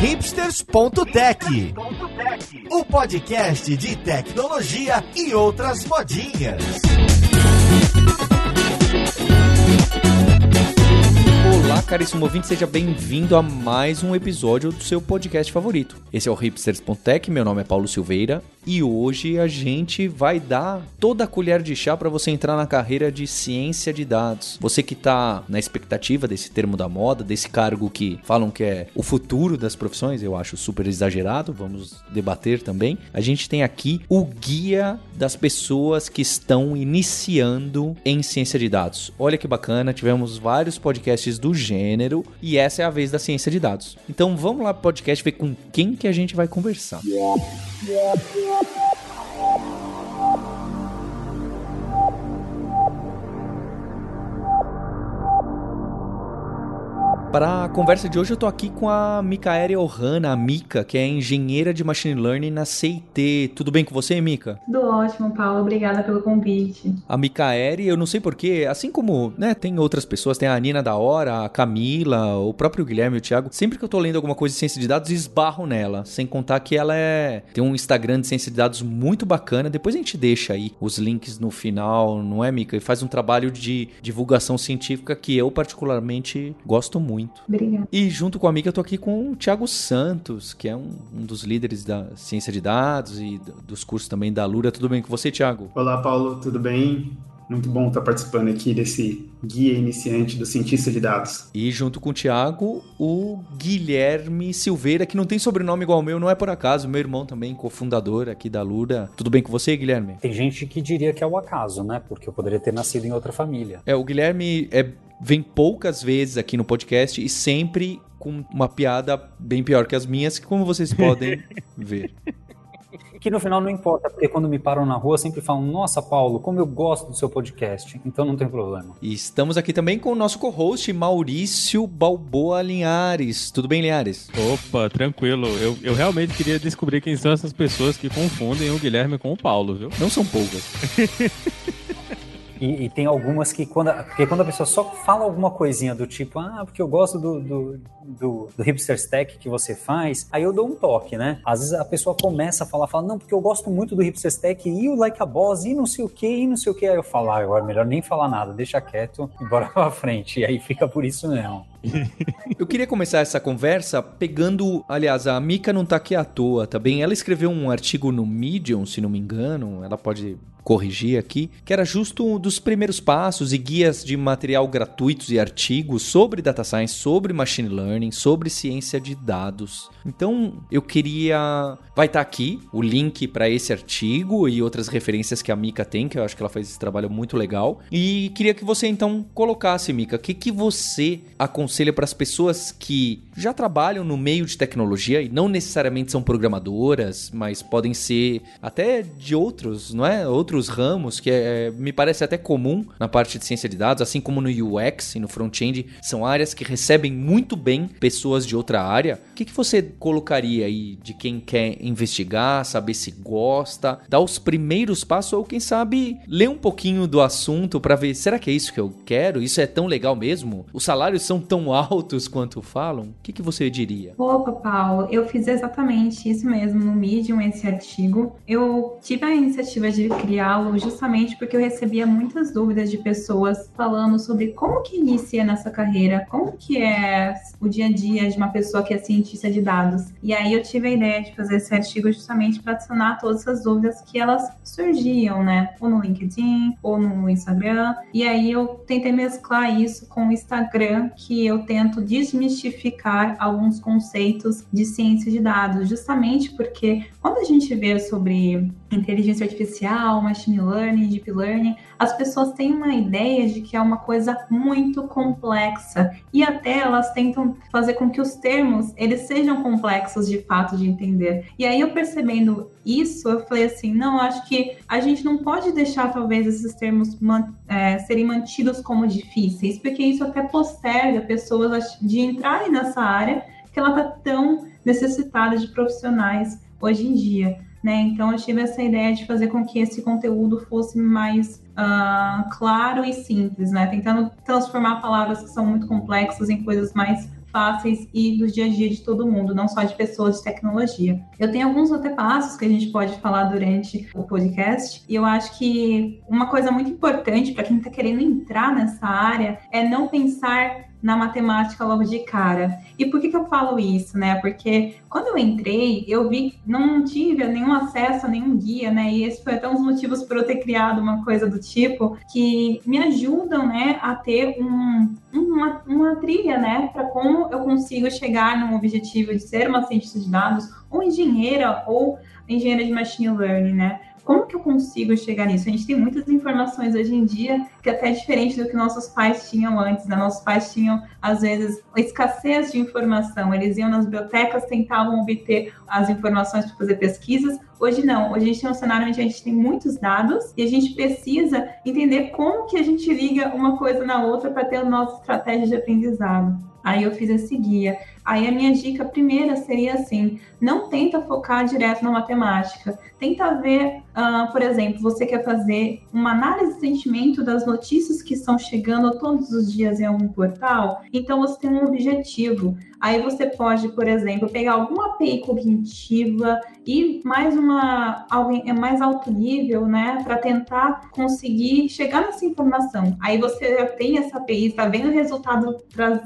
hipsters.tech, o podcast de tecnologia e outras modinhas. Olá, caríssimo ouvinte, seja bem-vindo a mais um episódio do seu podcast favorito. Esse é o hipsters.tech, meu nome é Paulo Silveira e hoje a gente vai dar toda a colher de chá para você entrar na carreira de ciência de dados. Você que está na expectativa desse termo da moda, desse cargo que falam que é o futuro das profissões, eu acho super exagerado, vamos debater também. A gente tem aqui o guia das pessoas que estão iniciando em ciência de dados. Olha que bacana, tivemos vários podcasts do gênero e essa é a vez da ciência de dados. Então vamos lá pro podcast ver com quem que a gente vai conversar. Yeah. Para a conversa de hoje, eu tô aqui com a Mikaela Ohana, a Mika, que é engenheira de Machine Learning na CIT. Tudo bem com você, Mika? Tudo ótimo, Paulo. Obrigada pelo convite. A Mikaela, eu não sei porquê, assim como né, tem outras pessoas, tem a Nina da Hora, a Camila, o próprio Guilherme, o Thiago, sempre que eu tô lendo alguma coisa de ciência de dados, esbarro nela. Sem contar que ela é tem um Instagram de ciência de dados muito bacana. Depois a gente deixa aí os links no final, não é, Mika? E faz um trabalho de divulgação científica que eu particularmente gosto muito muito. Obrigada. E junto com a amiga eu tô aqui com o Thiago Santos, que é um, um dos líderes da ciência de dados e dos cursos também da Lura. Tudo bem com você, Thiago? Olá, Paulo, tudo bem? Muito bom estar participando aqui desse guia iniciante do cientista de dados. E junto com o Thiago, o Guilherme Silveira, que não tem sobrenome igual ao meu, não é por acaso, meu irmão também, cofundador aqui da Lura. Tudo bem com você, Guilherme? Tem gente que diria que é o acaso, né? Porque eu poderia ter nascido em outra família. É, o Guilherme é, vem poucas vezes aqui no podcast e sempre com uma piada bem pior que as minhas, que como vocês podem ver. Que no final não importa, porque quando me param na rua sempre falam: Nossa, Paulo, como eu gosto do seu podcast. Então não tem problema. E estamos aqui também com o nosso co-host, Maurício Balboa Linhares. Tudo bem, Linhares? Opa, tranquilo. Eu, eu realmente queria descobrir quem são essas pessoas que confundem o Guilherme com o Paulo, viu? Não são poucas. E, e, tem algumas que quando, porque quando a pessoa só fala alguma coisinha do tipo, ah, porque eu gosto do, do, do, do hipster stack que você faz, aí eu dou um toque, né? Às vezes a pessoa começa a falar, fala, não, porque eu gosto muito do hipster stack e o like a boss e não sei o que, e não sei o que. Aí eu falo, ah, agora melhor nem falar nada, deixa quieto e bora pra frente. E aí fica por isso mesmo. eu queria começar essa conversa pegando, aliás, a Mika não tá aqui à toa, tá bem? Ela escreveu um artigo no Medium, se não me engano, ela pode corrigir aqui, que era justo um dos primeiros passos e guias de material gratuitos e artigos sobre data science, sobre machine learning, sobre ciência de dados. Então, eu queria vai estar tá aqui o link para esse artigo e outras referências que a Mika tem, que eu acho que ela faz esse trabalho muito legal. E queria que você então colocasse, Mika, o que que você aconselha para as pessoas que já trabalham no meio de tecnologia e não necessariamente são programadoras, mas podem ser até de outros, não é? Outros ramos que é, é, me parece até comum na parte de ciência de dados, assim como no UX e no front-end, são áreas que recebem muito bem pessoas de outra área. O que, que você colocaria aí de quem quer investigar, saber se gosta, dar os primeiros passos ou quem sabe ler um pouquinho do assunto para ver, será que é isso que eu quero? Isso é tão legal mesmo? Os salários são tão altos quanto falam? O que, que você diria? Opa, Paulo, eu fiz exatamente isso mesmo no Medium, esse artigo. Eu tive a iniciativa de criá-lo justamente porque eu recebia muitas dúvidas de pessoas falando sobre como que inicia nessa carreira, como que é o dia a dia de uma pessoa que é cientista de dados. E aí eu tive a ideia de fazer esse artigo justamente para adicionar todas essas dúvidas que elas surgiam, né? Ou no LinkedIn, ou no Instagram. E aí eu tentei mesclar isso com o Instagram, que eu tento desmistificar alguns conceitos de ciência de dados, justamente porque quando a gente vê sobre inteligência artificial, machine learning, deep learning, as pessoas têm uma ideia de que é uma coisa muito complexa e até elas tentam fazer com que os termos eles sejam complexos de fato de entender. E aí eu percebendo isso, eu falei assim, não, acho que a gente não pode deixar talvez esses termos man é, serem mantidos como difíceis, porque isso até posterga pessoas de entrarem nessa área que ela está tão necessitada de profissionais hoje em dia né? Então eu tive essa ideia de fazer com que esse conteúdo fosse mais uh, claro e simples, né? Tentando transformar palavras que são muito complexas em coisas mais fáceis e do dia a dia de todo mundo, não só de pessoas de tecnologia. Eu tenho alguns antepassos que a gente pode falar durante o podcast, e eu acho que uma coisa muito importante para quem está querendo entrar nessa área é não pensar na matemática logo de cara. E por que, que eu falo isso, né? Porque quando eu entrei, eu vi, não tive nenhum acesso a nenhum guia, né? E esse foi até um dos motivos por eu ter criado uma coisa do tipo que me ajudam, né, a ter um, uma, uma trilha, né, para como eu consigo chegar num objetivo de ser uma cientista de dados, ou engenheira, ou engenheira de machine learning, né? Como que eu consigo chegar nisso? A gente tem muitas informações hoje em dia que até é diferente do que nossos pais tinham antes. Né? Nossos pais tinham, às vezes, escassez de informação. Eles iam nas bibliotecas, tentavam obter as informações para fazer pesquisas. Hoje não. Hoje a gente tem um cenário onde a gente tem muitos dados e a gente precisa entender como que a gente liga uma coisa na outra para ter a nossa estratégia de aprendizado. Aí eu fiz esse guia. Aí a minha dica primeira seria assim: não tenta focar direto na matemática. Tenta ver, uh, por exemplo, você quer fazer uma análise de sentimento das notícias que estão chegando todos os dias em algum portal. Então você tem um objetivo. Aí você pode, por exemplo, pegar alguma API cognitiva e mais uma alguém é mais alto nível, né, para tentar conseguir chegar nessa informação. Aí você já tem essa API, está vendo o resultado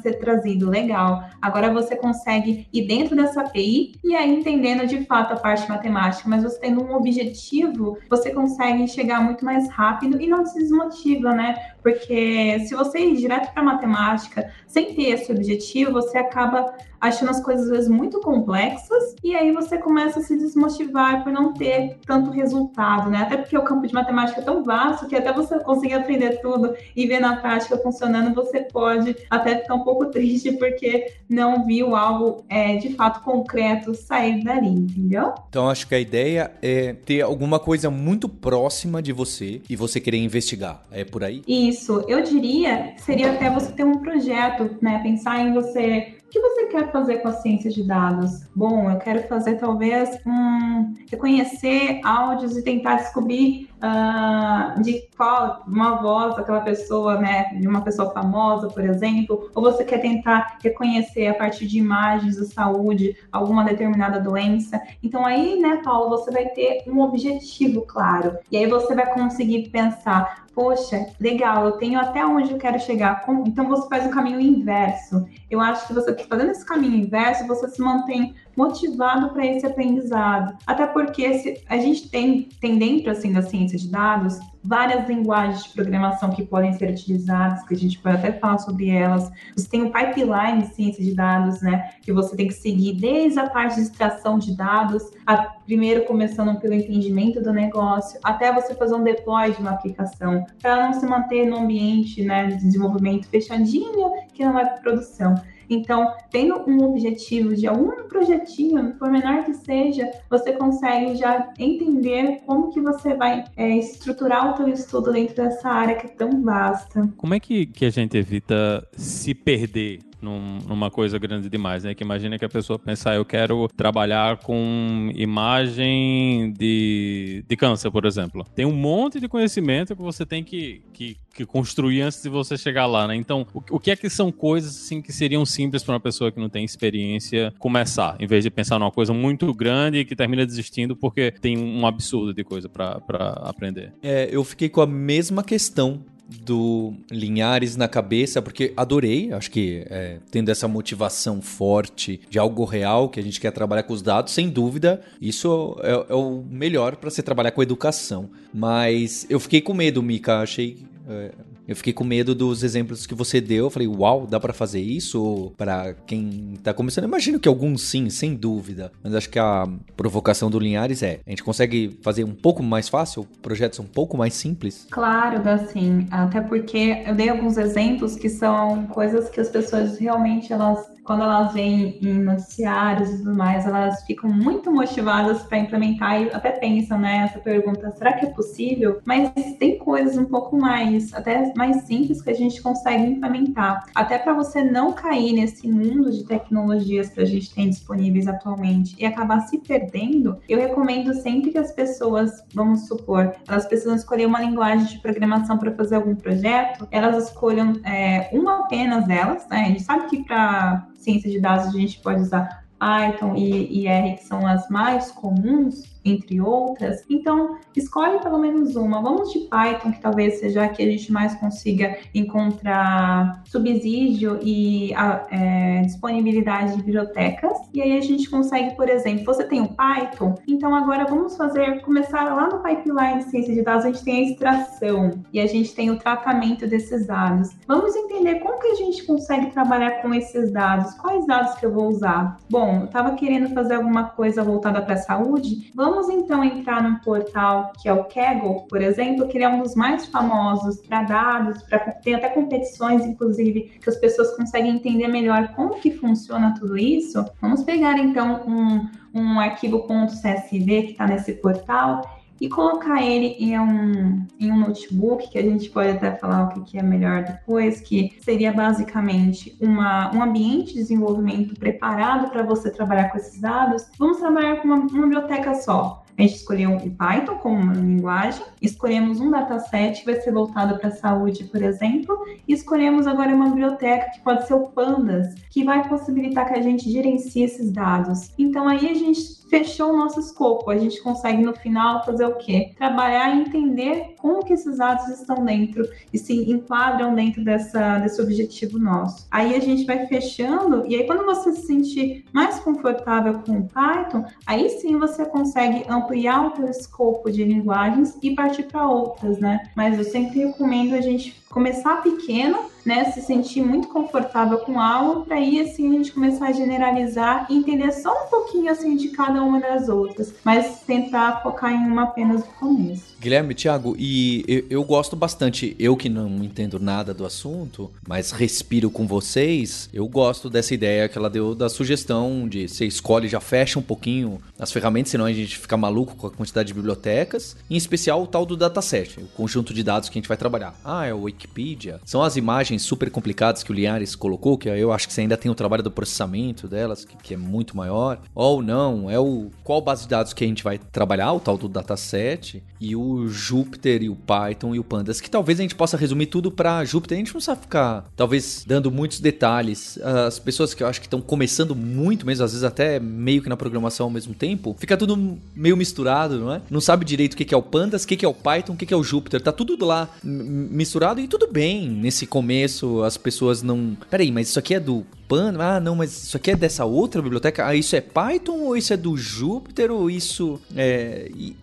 ser trazido, legal. Agora você consegue ir dentro dessa API e aí entendendo de fato a parte matemática, mas você tendo um objetivo, você consegue chegar muito mais rápido e não se desmotiva, né? Porque se você ir direto para matemática sem ter esse objetivo, você acaba achando as coisas às vezes muito complexas e aí você começa a se desmotivar por não ter tanto resultado, né? Até porque o campo de matemática é tão vasto que até você conseguir aprender tudo e ver na prática funcionando, você pode até ficar um pouco triste porque não viu algo é, de fato concreto sair dali, entendeu? Então acho que a ideia é ter alguma coisa muito próxima de você e você querer investigar. É por aí? Isso, eu diria seria até você ter um projeto, né? Pensar em você que você quer fazer com a ciência de dados? Bom, eu quero fazer talvez um reconhecer áudios e tentar descobrir uh, de qual uma voz daquela pessoa, né, de uma pessoa famosa, por exemplo, ou você quer tentar reconhecer a partir de imagens da saúde alguma determinada doença. Então aí, né, Paulo, você vai ter um objetivo claro. E aí você vai conseguir pensar poxa, legal, eu tenho até onde eu quero chegar. Então você faz o caminho inverso. Eu acho que você fazendo esse caminho inverso, você se mantém motivado para esse aprendizado. Até porque se, a gente tem, tem dentro assim da ciência de dados várias linguagens de programação que podem ser utilizadas, que a gente pode até falar sobre elas. Você tem um pipeline de ciência de dados, né, que você tem que seguir desde a parte de extração de dados, a, primeiro começando pelo entendimento do negócio, até você fazer um deploy de uma aplicação, para não se manter no ambiente, né, de desenvolvimento fechadinho que não para produção. Então, tendo um objetivo de algum projetinho, por menor que seja, você consegue já entender como que você vai é, estruturar o seu estudo dentro dessa área que é tão vasta. Como é que, que a gente evita se perder num, numa coisa grande demais, né? Que imagina que a pessoa pensar, eu quero trabalhar com imagem de, de câncer, por exemplo. Tem um monte de conhecimento que você tem que, que, que construir antes de você chegar lá, né? Então, o, o que é que são coisas assim que seriam simples para uma pessoa que não tem experiência começar, em vez de pensar numa coisa muito grande e que termina desistindo porque tem um absurdo de coisa para aprender? É, eu fiquei com a mesma questão do Linhares na cabeça, porque adorei, acho que é, tendo essa motivação forte de algo real que a gente quer trabalhar com os dados, sem dúvida, isso é, é o melhor para você trabalhar com educação. Mas eu fiquei com medo, Mika, achei. É, eu fiquei com medo dos exemplos que você deu. Eu falei, uau, dá para fazer isso? Para quem tá começando, imagino que alguns sim, sem dúvida. Mas acho que a provocação do Linhares é: a gente consegue fazer um pouco mais fácil, projetos um pouco mais simples? Claro, dá sim. Até porque eu dei alguns exemplos que são coisas que as pessoas realmente elas quando elas veem em noticiários e tudo mais, elas ficam muito motivadas para implementar e até pensam, né, essa pergunta, será que é possível? Mas tem coisas um pouco mais, até mais simples que a gente consegue implementar. Até para você não cair nesse mundo de tecnologias que a gente tem disponíveis atualmente e acabar se perdendo, eu recomendo sempre que as pessoas, vamos supor, elas precisam escolher uma linguagem de programação para fazer algum projeto, elas escolham é, uma apenas delas, né? A gente sabe que para ciência de dados a gente pode usar Python e, R, que são as mais comuns, entre outras. Então, escolhe pelo menos uma. Vamos de Python, que talvez seja a que a gente mais consiga encontrar subsídio e a, é, disponibilidade de bibliotecas. E aí a gente consegue, por exemplo, você tem o Python, então agora vamos fazer, começar lá no pipeline de ciência de dados, a gente tem a extração e a gente tem o tratamento desses dados. Vamos entender como que a gente consegue trabalhar com esses dados, quais dados que eu vou usar. Bom, eu estava querendo fazer alguma coisa voltada para a saúde, vamos Vamos então entrar num portal que é o Kaggle, por exemplo, que ele é um dos mais famosos para dados, para tem até competições, inclusive, que as pessoas conseguem entender melhor como que funciona tudo isso. Vamos pegar então um, um arquivo .csv que está nesse portal e colocar ele em um, em um notebook, que a gente pode até falar o que, é melhor depois, que seria basicamente uma, um ambiente de desenvolvimento preparado para você trabalhar com esses dados. Vamos trabalhar com uma, uma biblioteca só. A gente escolheu o Python como uma linguagem, escolhemos um dataset que vai ser voltado para a saúde, por exemplo, e escolhemos agora uma biblioteca que pode ser o Pandas, que vai possibilitar que a gente gerencie esses dados. Então aí a gente fechou o nosso escopo. A gente consegue no final fazer o quê? Trabalhar e entender como que esses dados estão dentro e se enquadram dentro dessa, desse objetivo nosso. Aí a gente vai fechando e aí quando você se sentir mais confortável com o Python, aí sim você consegue ampliar o seu escopo de linguagens e partir para outras, né? Mas eu sempre recomendo a gente começar pequeno, né, se sentir muito confortável com algo, para aí assim a gente começar a generalizar e entender só um pouquinho assim de cada uma das outras, mas tentar focar em uma apenas no começo. Guilherme, Thiago, e eu, eu, gosto bastante, eu que não entendo nada do assunto, mas respiro com vocês, eu gosto dessa ideia que ela deu da sugestão de você escolhe, já fecha um pouquinho as ferramentas, senão a gente fica maluco com a quantidade de bibliotecas, em especial o tal do dataset, o conjunto de dados que a gente vai trabalhar. Ah, é o Wikipedia, são as imagens super complicadas que o Linhares colocou, que eu acho que você ainda tem o trabalho do processamento delas, que, que é muito maior, ou não, é o qual base de dados que a gente vai trabalhar, o tal do dataset, e o Júpiter e o Python e o Pandas, que talvez a gente possa resumir tudo para Júpiter. A gente não precisa ficar, talvez, dando muitos detalhes. As pessoas que eu acho que estão começando muito mesmo, às vezes até meio que na programação ao mesmo tempo, fica tudo meio misturado, não é? Não sabe direito o que é o Pandas, o que é o Python, o que é o Júpiter. Tá tudo lá misturado e tudo bem. Nesse começo, as pessoas não. Peraí, mas isso aqui é do Pan, ah, não, mas isso aqui é dessa outra biblioteca. Ah, isso é Python ou isso é do Júpiter ou isso é. E,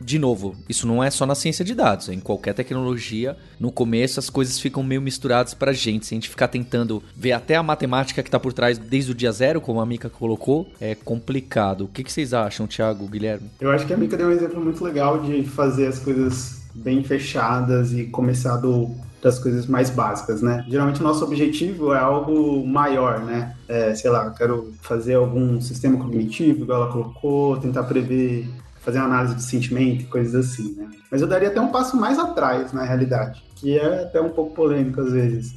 de novo, isso não é só na ciência de dados, em qualquer tecnologia, no começo as coisas ficam meio misturadas pra gente. Se a gente ficar tentando ver até a matemática que tá por trás desde o dia zero, como a Mika colocou, é complicado. O que, que vocês acham, Thiago, Guilherme? Eu acho que a Mika deu um exemplo muito legal de fazer as coisas bem fechadas e começar do das coisas mais básicas, né? Geralmente o nosso objetivo é algo maior, né? É, sei lá, quero fazer algum sistema cognitivo, igual ela colocou, tentar prever fazer uma análise de sentimento coisas assim, né? Mas eu daria até um passo mais atrás, na realidade, que é até um pouco polêmico às vezes.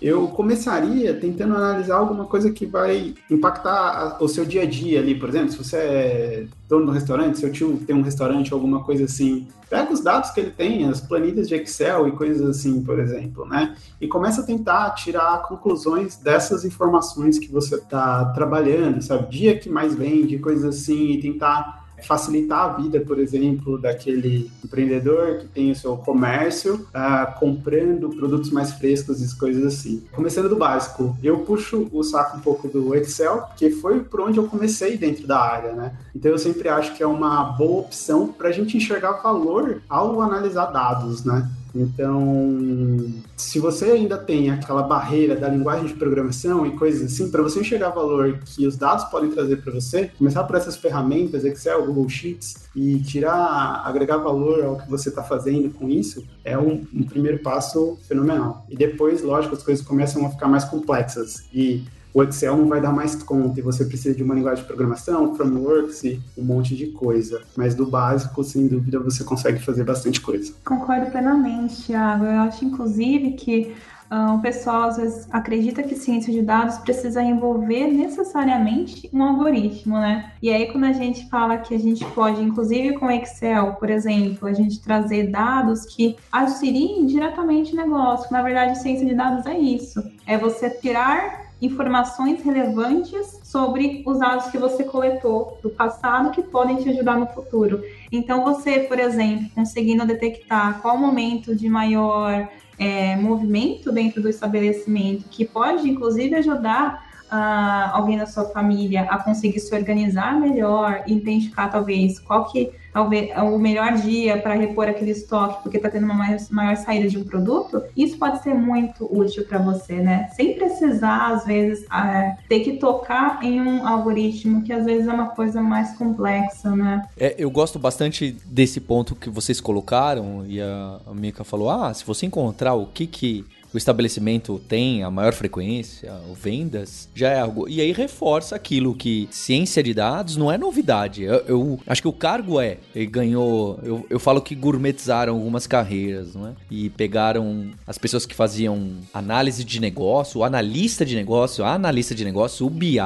Eu começaria tentando analisar alguma coisa que vai impactar o seu dia a dia ali, por exemplo, se você é dono do restaurante, seu tio tem um restaurante alguma coisa assim, pega os dados que ele tem, as planilhas de Excel e coisas assim, por exemplo, né? E começa a tentar tirar conclusões dessas informações que você está trabalhando, sabe? Dia que mais vende, coisas assim, e tentar facilitar a vida, por exemplo, daquele empreendedor que tem o seu comércio uh, comprando produtos mais frescos e coisas assim. Começando do básico, eu puxo o saco um pouco do Excel, que foi por onde eu comecei dentro da área, né? Então eu sempre acho que é uma boa opção para a gente enxergar valor ao analisar dados, né? Então, se você ainda tem aquela barreira da linguagem de programação e coisas assim, para você enxergar valor que os dados podem trazer para você, começar por essas ferramentas, Excel, Google Sheets, e tirar, agregar valor ao que você está fazendo com isso, é um, um primeiro passo fenomenal. E depois, lógico, as coisas começam a ficar mais complexas. E o Excel não vai dar mais conta e você precisa de uma linguagem de programação, frameworks e um monte de coisa. Mas do básico, sem dúvida, você consegue fazer bastante coisa. Concordo plenamente, Thiago. Eu acho, inclusive, que Uh, o pessoal às vezes acredita que ciência de dados precisa envolver necessariamente um algoritmo, né? E aí quando a gente fala que a gente pode, inclusive com Excel, por exemplo, a gente trazer dados que auxiliem diretamente o negócio. Na verdade, ciência de dados é isso. É você tirar informações relevantes sobre os dados que você coletou do passado que podem te ajudar no futuro. Então, você, por exemplo, conseguindo detectar qual momento de maior é, movimento dentro do estabelecimento, que pode, inclusive, ajudar uh, alguém da sua família a conseguir se organizar melhor, identificar, talvez, qual que talvez o melhor dia para repor aquele estoque, porque está tendo uma maior, maior, saída de um produto, isso pode ser muito útil para você, né? Sem precisar, às vezes, é, ter que tocar em um algoritmo, que às vezes é uma coisa mais complexa, né? É, eu gosto bastante desse ponto que vocês colocaram, e a, a Mika falou: ah, se você encontrar o que que o estabelecimento tem a maior frequência, ou vendas, já é algo. E aí reforça aquilo que ciência de dados não é novidade. Eu, eu acho que o cargo é. Ele ganhou. Eu, eu falo que gourmetizaram algumas carreiras, não é? E pegaram as pessoas que faziam análise de negócio, analista de negócio, analista de negócio, o BI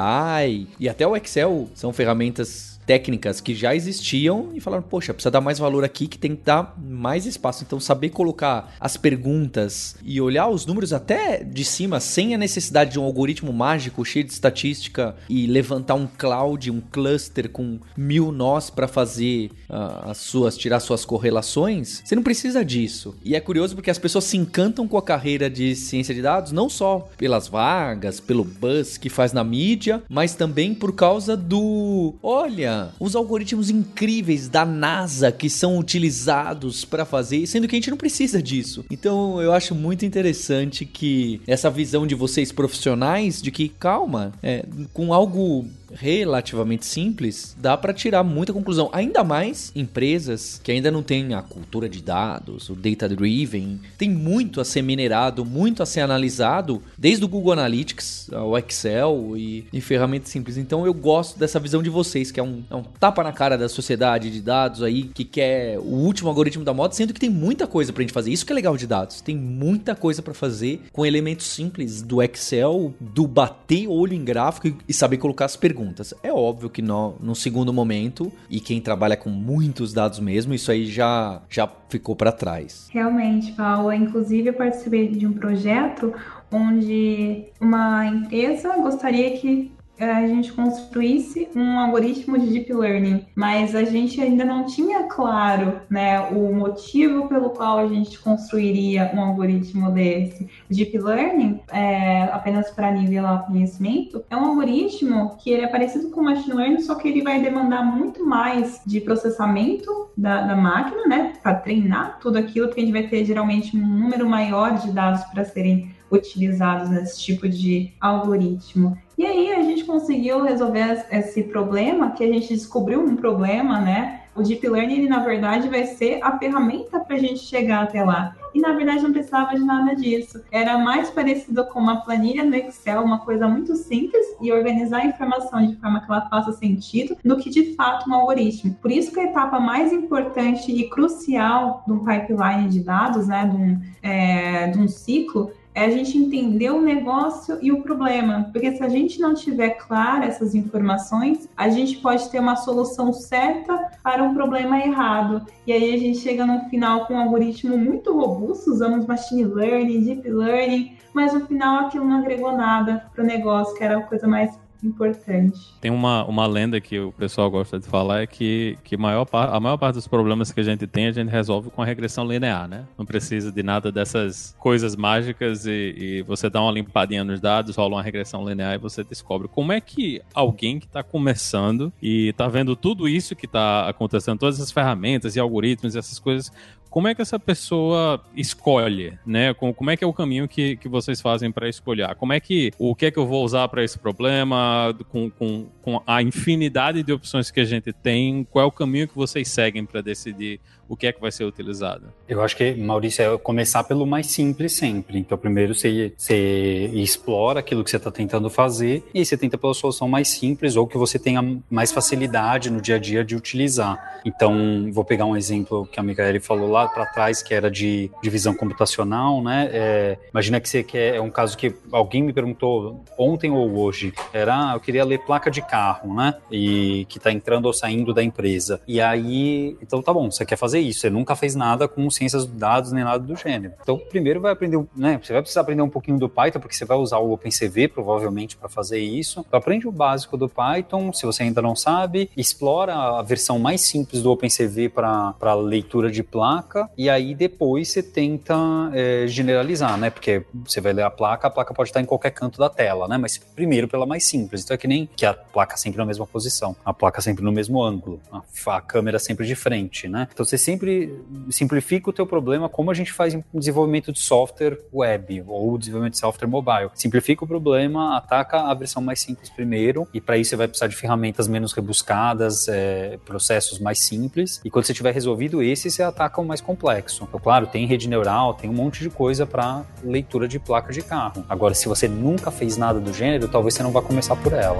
e até o Excel são ferramentas técnicas que já existiam e falaram, poxa, precisa dar mais valor aqui, que tem que dar mais espaço. Então, saber colocar as perguntas e olhar os números até de cima, sem a necessidade de um algoritmo mágico cheio de estatística e levantar um cloud, um cluster com mil nós para fazer uh, as suas, tirar suas correlações, você não precisa disso. E é curioso porque as pessoas se encantam com a carreira de ciência de dados, não só pelas vagas, pelo buzz que faz na mídia, mas também por causa do, olha, os algoritmos incríveis da NASA que são utilizados para fazer, sendo que a gente não precisa disso. Então eu acho muito interessante que essa visão de vocês profissionais de que calma, é, com algo relativamente simples, dá para tirar muita conclusão. Ainda mais empresas que ainda não têm a cultura de dados, o data driven, tem muito a ser minerado, muito a ser analisado, desde o Google Analytics, o Excel e, e ferramentas simples. Então eu gosto dessa visão de vocês, que é um, é um tapa na cara da sociedade de dados aí, que quer o último algoritmo da moda, sendo que tem muita coisa pra gente fazer. Isso que é legal de dados. Tem muita coisa para fazer com elementos simples do Excel, do bater olho em gráfico e saber colocar as perguntas perguntas. É óbvio que no, no segundo momento, e quem trabalha com muitos dados mesmo, isso aí já, já ficou para trás. Realmente, Paulo. Inclusive, eu participei de um projeto onde uma empresa gostaria que a gente construísse um algoritmo de deep learning, mas a gente ainda não tinha claro, né, o motivo pelo qual a gente construiria um algoritmo desse. Deep learning, é, apenas para nivelar o conhecimento, é um algoritmo que ele é parecido com machine learning, só que ele vai demandar muito mais de processamento da, da máquina, né, para treinar tudo aquilo, porque a gente vai ter geralmente um número maior de dados para serem utilizados nesse tipo de algoritmo. E aí a gente conseguiu resolver esse problema, que a gente descobriu um problema, né? O Deep Learning, ele, na verdade, vai ser a ferramenta para a gente chegar até lá. E, na verdade, não precisava de nada disso. Era mais parecido com uma planilha no Excel, uma coisa muito simples, e organizar a informação de forma que ela faça sentido, do que, de fato, um algoritmo. Por isso que a etapa mais importante e crucial de um pipeline de dados, né, de um, é, de um ciclo, é a gente entender o negócio e o problema. Porque se a gente não tiver claro essas informações, a gente pode ter uma solução certa para um problema errado. E aí a gente chega no final com um algoritmo muito robusto, usamos machine learning, deep learning, mas no final aquilo não agregou nada para o negócio, que era a coisa mais importante. Tem uma, uma lenda que o pessoal gosta de falar é que, que maior, a maior parte dos problemas que a gente tem a gente resolve com a regressão linear, né? Não precisa de nada dessas coisas mágicas e, e você dá uma limpadinha nos dados, rola uma regressão linear e você descobre como é que alguém que está começando e está vendo tudo isso que está acontecendo, todas essas ferramentas e algoritmos e essas coisas, como é que essa pessoa escolhe, né? Como é que é o caminho que, que vocês fazem para escolher? Como é que, o que é que eu vou usar para esse problema, com, com, com a infinidade de opções que a gente tem, qual é o caminho que vocês seguem para decidir o que é que vai ser utilizado? Eu acho que, Maurício, é começar pelo mais simples sempre. Então, primeiro você, você explora aquilo que você está tentando fazer e você tenta pela solução mais simples ou que você tenha mais facilidade no dia a dia de utilizar. Então, vou pegar um exemplo que a Micaele falou lá para trás, que era de divisão computacional, né? É, imagina que você quer, é um caso que alguém me perguntou ontem ou hoje, era, ah, eu queria ler placa de carro, né? E que está entrando ou saindo da empresa. E aí, então tá bom, você quer fazer isso, você nunca fez nada com ciências de dados nem nada do gênero. Então, primeiro vai aprender, né? Você vai precisar aprender um pouquinho do Python, porque você vai usar o OpenCV provavelmente para fazer isso. Então, aprende o básico do Python, se você ainda não sabe, explora a versão mais simples do OpenCV para leitura de placa, e aí depois você tenta é, generalizar, né? Porque você vai ler a placa, a placa pode estar em qualquer canto da tela, né? Mas primeiro pela mais simples. Então é que nem que a placa sempre na mesma posição, a placa sempre no mesmo ângulo, a, a câmera sempre de frente, né? Então você sempre simplifica o teu problema como a gente faz em desenvolvimento de software web ou desenvolvimento de software mobile. Simplifica o problema, ataca a versão mais simples primeiro e para isso você vai precisar de ferramentas menos rebuscadas, é, processos mais simples e quando você tiver resolvido esse, você ataca o mais complexo. Então, claro, tem rede neural, tem um monte de coisa para leitura de placa de carro. Agora, se você nunca fez nada do gênero, talvez você não vá começar por ela.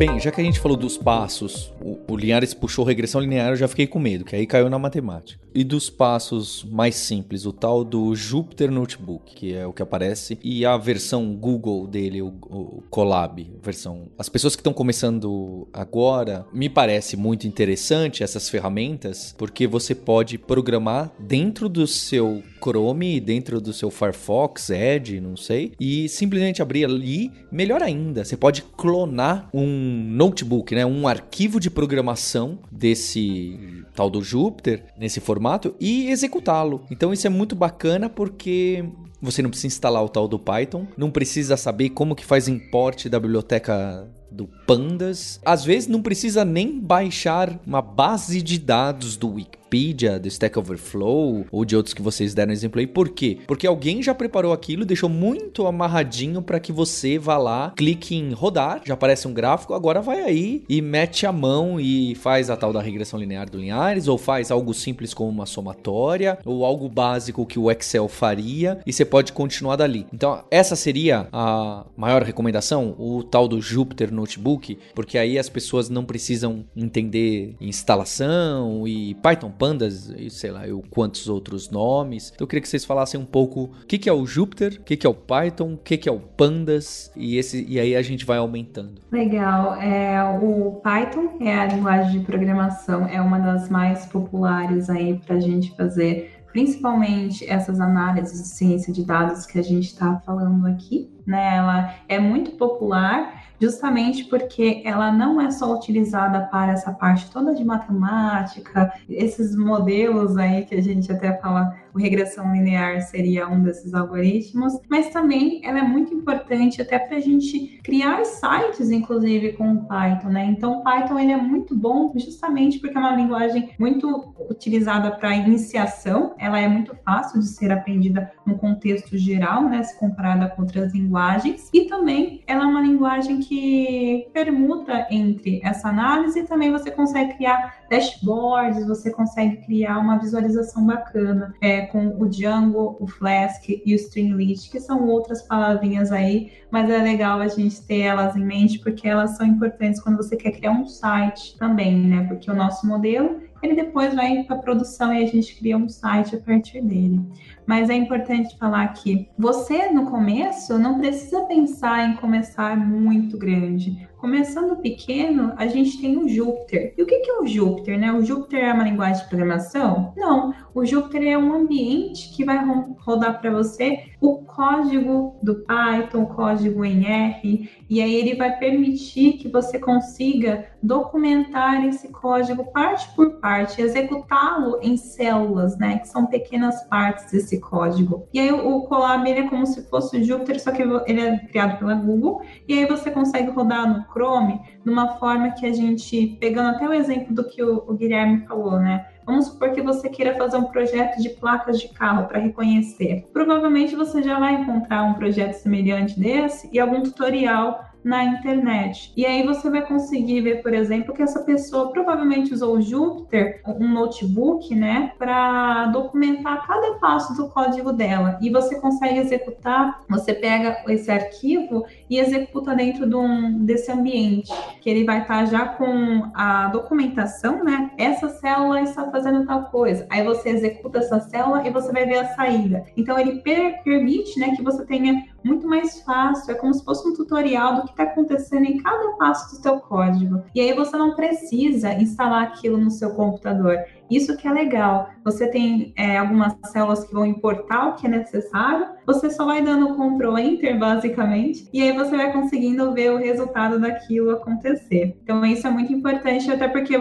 Bem, já que a gente falou dos passos, o, o Linhares puxou regressão linear, eu já fiquei com medo, que aí caiu na matemática. E dos passos mais simples, o tal do Jupyter Notebook, que é o que aparece, e a versão Google dele, o, o Colab, versão. As pessoas que estão começando agora, me parece muito interessante essas ferramentas, porque você pode programar dentro do seu Chrome, dentro do seu Firefox, Edge, não sei, e simplesmente abrir ali. Melhor ainda, você pode clonar um notebook, né, um arquivo de programação desse tal do Jupyter nesse formato e executá-lo. Então isso é muito bacana porque você não precisa instalar o tal do Python, não precisa saber como que faz import da biblioteca do Pandas. Às vezes não precisa nem baixar uma base de dados do Wikipedia, do Stack Overflow ou de outros que vocês deram exemplo aí. Por quê? Porque alguém já preparou aquilo, deixou muito amarradinho para que você vá lá, clique em rodar, já aparece um gráfico, agora vai aí e mete a mão e faz a tal da regressão linear do Linhares ou faz algo simples como uma somatória ou algo básico que o Excel faria e você pode continuar dali. Então, essa seria a maior recomendação, o tal do Jupyter Notebook, porque aí as pessoas não precisam entender instalação e Python Pandas e sei lá, eu quantos outros nomes. Então eu queria que vocês falassem um pouco o que, que é o Jupyter, o que, que é o Python, o que, que é o Pandas e esse e aí a gente vai aumentando. Legal. É, o Python é a linguagem de programação, é uma das mais populares aí para a gente fazer principalmente essas análises de ciência de dados que a gente está falando aqui, né? Ela é muito popular justamente porque ela não é só utilizada para essa parte toda de matemática, esses modelos aí que a gente até fala, o regressão linear seria um desses algoritmos, mas também ela é muito importante até para a gente criar sites, inclusive com o Python, né? Então, o Python ele é muito bom justamente porque é uma linguagem muito utilizada para iniciação, ela é muito fácil de ser aprendida no contexto geral, né? Se comparada com outras linguagens, e também ela é uma linguagem que permuta entre essa análise e também você consegue criar dashboards, você consegue criar uma visualização bacana é, com o Django, o Flask e o Streamlit, que são outras palavrinhas aí, mas é legal a gente ter elas em mente porque elas são importantes quando você quer criar um site também, né? Porque o nosso modelo ele depois vai para produção e a gente cria um site a partir dele. Mas é importante falar que você, no começo, não precisa pensar em começar muito grande. Começando pequeno, a gente tem o Jupyter. E o que é o Jupyter, né? O Jupyter é uma linguagem de programação? Não, o Jupyter é um ambiente que vai rodar para você o código do Python, o código em R, e aí ele vai permitir que você consiga documentar esse código parte por parte, executá-lo em células, né, que são pequenas partes desse código. E aí o Colab ele é como se fosse o Jupyter, só que ele é criado pela Google, e aí você consegue rodar no Chrome de uma forma que a gente, pegando até o exemplo do que o, o Guilherme falou, né, Vamos supor que você queira fazer um projeto de placas de carro para reconhecer. Provavelmente você já vai encontrar um projeto semelhante desse e algum tutorial na internet. E aí você vai conseguir ver, por exemplo, que essa pessoa provavelmente usou o Jupyter, um notebook, né, para documentar cada passo do código dela. E você consegue executar, você pega esse arquivo e executa dentro de um, desse ambiente, que ele vai estar já com a documentação, né? Essa célula está fazendo tal coisa. Aí você executa essa célula e você vai ver a saída. Então ele per permite, né, que você tenha muito mais fácil, é como se fosse um tutorial do que está acontecendo em cada passo do seu código. E aí você não precisa instalar aquilo no seu computador. Isso que é legal. Você tem é, algumas células que vão importar o que é necessário, você só vai dando Ctrl Enter, basicamente, e aí você vai conseguindo ver o resultado daquilo acontecer. Então, isso é muito importante, até porque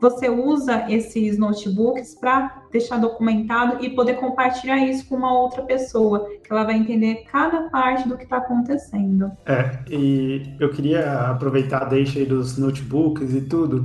você usa esses notebooks para deixar documentado e poder compartilhar isso com uma outra pessoa, que ela vai entender cada parte do que está acontecendo. É, e eu queria aproveitar a deixa aí dos notebooks e tudo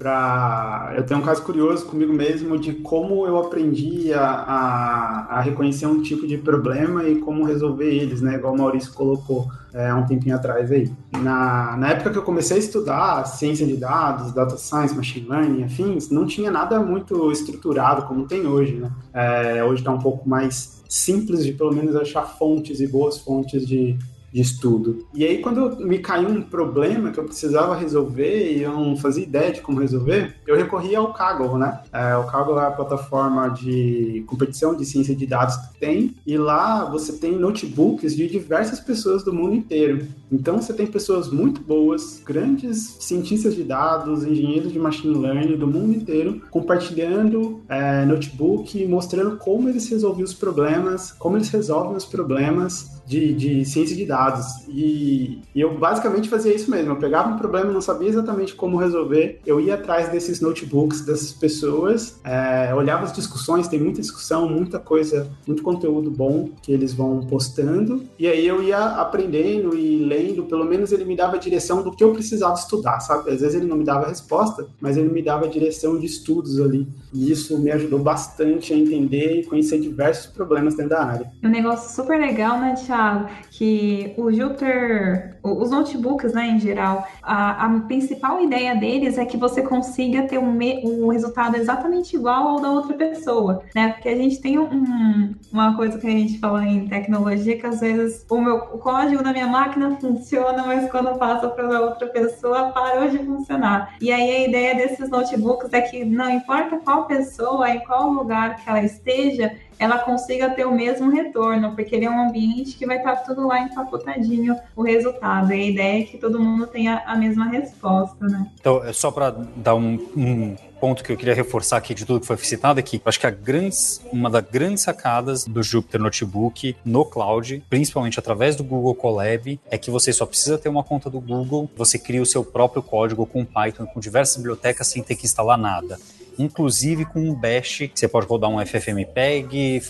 para eu tenho um caso curioso comigo mesmo de como eu aprendi a, a, a, reconhecer um tipo de problema e como resolver eles, né? Igual o Maurício colocou é, um tempinho atrás aí. Na, na época que eu comecei a estudar ciência de dados, data science, machine learning, afins, não tinha nada muito estruturado como tem hoje, né? É, hoje está um pouco mais simples de pelo menos achar fontes e boas fontes de, de estudo. E aí, quando me caiu um problema que eu precisava resolver e eu não fazia ideia de como resolver, eu recorri ao Kaggle, né? É, o Kaggle é a plataforma de competição de ciência de dados que tem, e lá você tem notebooks de diversas pessoas do mundo inteiro. Então, você tem pessoas muito boas, grandes cientistas de dados, engenheiros de machine learning do mundo inteiro, compartilhando é, notebook, mostrando como eles resolviam os problemas, como eles resolvem os problemas de, de ciência de dados. E, e, eu basicamente fazia isso mesmo. Eu pegava um problema, não sabia exatamente como resolver. Eu ia atrás desses notebooks dessas pessoas, é, olhava as discussões, tem muita discussão, muita coisa, muito conteúdo bom que eles vão postando. E aí eu ia aprendendo e lendo, pelo menos ele me dava a direção do que eu precisava estudar, sabe? Às vezes ele não me dava a resposta, mas ele me dava a direção de estudos ali. E isso me ajudou bastante a entender e conhecer diversos problemas dentro da área. Um negócio super legal, né, Thiago? Que o Jupyter, os notebooks, né, em geral, a, a principal ideia deles é que você consiga ter um, me, um resultado exatamente igual ao da outra pessoa, né? Porque a gente tem um, uma coisa que a gente fala em tecnologia que às vezes o meu o código da minha máquina funciona, mas quando passa para outra pessoa parou de funcionar. E aí a ideia desses notebooks é que não importa qual pessoa, em qual lugar que ela esteja, ela consiga ter o mesmo retorno, porque ele é um ambiente que vai estar tudo lá empacotadinho o resultado. E a ideia é que todo mundo tenha a mesma resposta, né? Então, é só para dar um, um ponto que eu queria reforçar aqui de tudo que foi citado aqui, acho que a grandes, uma das grandes sacadas do Jupyter Notebook no cloud, principalmente através do Google Colab, é que você só precisa ter uma conta do Google, você cria o seu próprio código com Python, com diversas bibliotecas sem ter que instalar nada inclusive com um bash, você pode rodar um FFmpeg,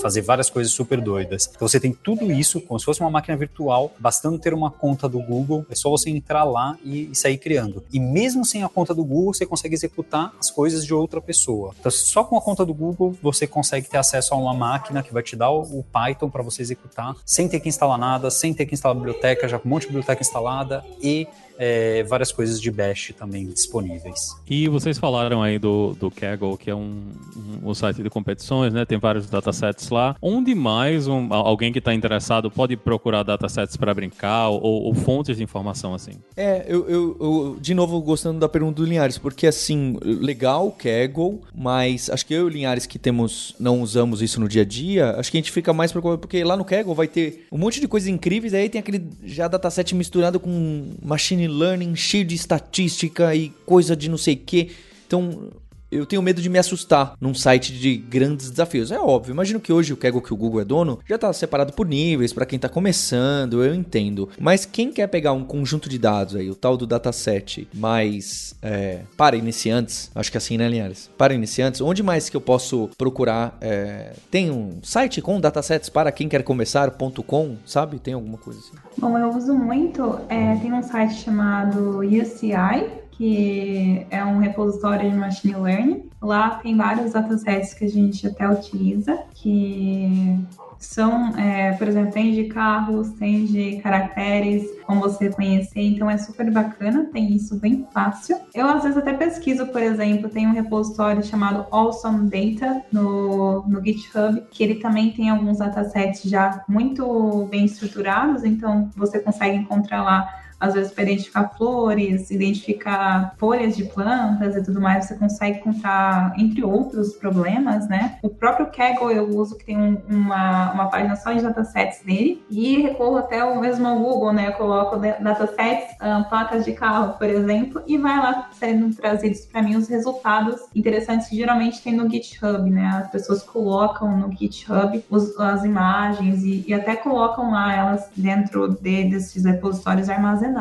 fazer várias coisas super doidas. Então você tem tudo isso como se fosse uma máquina virtual, bastando ter uma conta do Google, é só você entrar lá e, sair criando. E mesmo sem a conta do Google, você consegue executar as coisas de outra pessoa. Então só com a conta do Google você consegue ter acesso a uma máquina que vai te dar o, o Python para você executar, sem ter que instalar nada, sem ter que instalar biblioteca, já com um monte de biblioteca instalada e é, várias coisas de Bash também disponíveis. E vocês falaram aí do, do Kaggle, que é um, um, um site de competições, né? Tem vários datasets lá. Onde mais um, alguém que está interessado pode procurar datasets para brincar ou, ou, fontes de informação assim? É, eu, eu, eu, de novo gostando da pergunta do Linhares, porque assim, legal o Kaggle, mas acho que eu e o Linhares que temos, não usamos isso no dia a dia, acho que a gente fica mais preocupado, porque lá no Kaggle vai ter um monte de coisas incríveis, aí tem aquele já dataset misturado com machine machine learning cheio de estatística e coisa de não sei o que. Então, eu tenho medo de me assustar num site de grandes desafios. É óbvio, imagino que hoje o Kaggle que o Google é dono já está separado por níveis para quem está começando, eu entendo. Mas quem quer pegar um conjunto de dados aí, o tal do dataset, mais é, para iniciantes, acho que é assim, né, Linhares? Para iniciantes, onde mais que eu posso procurar? É, tem um site com datasets para quem quer começar.com, sabe? Tem alguma coisa assim? Bom, eu uso muito, é, tem um site chamado UCI, que é um repositório de machine learning. Lá tem vários datasets que a gente até utiliza, que são, é, por exemplo, tem de carros, tem de caracteres, como você conhecer, então é super bacana, tem isso bem fácil. Eu às vezes até pesquiso, por exemplo, tem um repositório chamado Awesome Data no, no GitHub, que ele também tem alguns datasets já muito bem estruturados, então você consegue encontrar lá às vezes para identificar flores, identificar folhas de plantas e tudo mais, você consegue encontrar, entre outros problemas, né? O próprio Kaggle eu uso, que tem um, uma, uma página só de datasets dele, e recorro até o mesmo ao Google, né? Eu coloco datasets, um, placas de carro, por exemplo, e vai lá sendo trazidos para mim os resultados interessantes que geralmente tem no GitHub, né? As pessoas colocam no GitHub os, as imagens e, e, até colocam lá elas dentro de, desses repositórios armazenados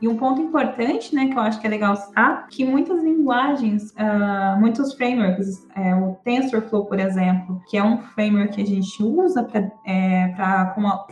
e um ponto importante, né, que eu acho que é legal citar, que muitas linguagens, uh, muitos frameworks, é, o TensorFlow, por exemplo, que é um framework que a gente usa para é,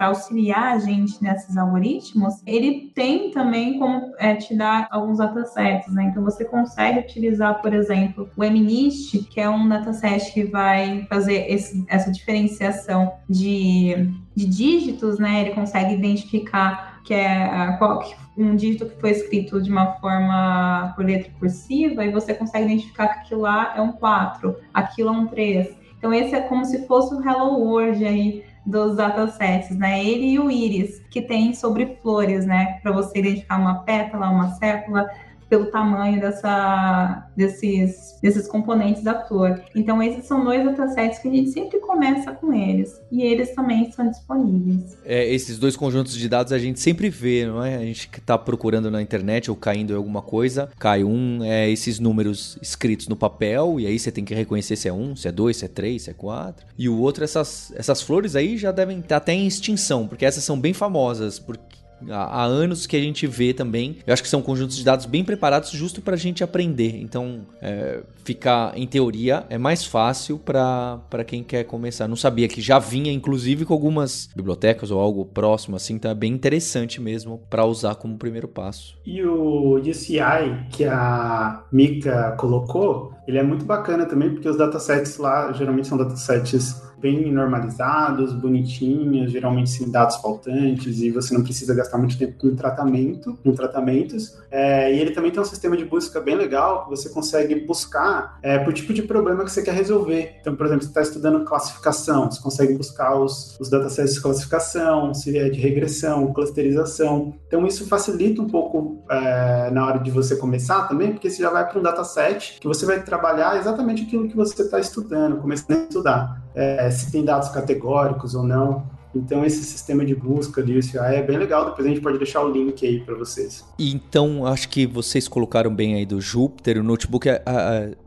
auxiliar a gente nesses algoritmos, ele tem também como é, te dar alguns datasets, né? Então você consegue utilizar, por exemplo, o MNIST, que é um dataset que vai fazer esse, essa diferenciação de, de dígitos, né? Ele consegue identificar que é qual, um dígito que foi escrito de uma forma por letra cursiva, e você consegue identificar que aquilo lá é um 4, aquilo é um 3. Então, esse é como se fosse o Hello World aí dos datasets, né? Ele e o íris, que tem sobre flores, né? Para você identificar uma pétala, uma sépula, pelo tamanho dessa, desses, desses componentes da flor. Então, esses são dois datasets que a gente sempre começa com eles. E eles também estão disponíveis. É, esses dois conjuntos de dados a gente sempre vê, não é? A gente que está procurando na internet ou caindo em alguma coisa, cai um, é esses números escritos no papel, e aí você tem que reconhecer se é um, se é dois, se é três, se é quatro. E o outro, essas, essas flores aí já devem estar até em extinção, porque essas são bem famosas, porque há anos que a gente vê também. Eu acho que são conjuntos de dados bem preparados justo para a gente aprender. Então, é, ficar em teoria é mais fácil para quem quer começar. Não sabia que já vinha, inclusive, com algumas bibliotecas ou algo próximo assim. Então, é bem interessante mesmo para usar como primeiro passo. E o UCI que a Mika colocou, ele é muito bacana também, porque os datasets lá geralmente são datasets bem normalizados, bonitinhos, geralmente sem dados faltantes, e você não precisa gastar muito tempo com tratamento, com tratamentos. É, e ele também tem um sistema de busca bem legal, que você consegue buscar é, por tipo de problema que você quer resolver. Então, por exemplo, você está estudando classificação, você consegue buscar os, os datasets de classificação, se é de regressão, clusterização. Então, isso facilita um pouco é, na hora de você começar também, porque você já vai para um dataset que você vai trabalhar exatamente aquilo que você está estudando, começando a estudar. É, se tem dados categóricos ou não. Então, esse sistema de busca ali, é bem legal. Depois a gente pode deixar o link aí para vocês. Então, acho que vocês colocaram bem aí do Jupyter. O notebook, é,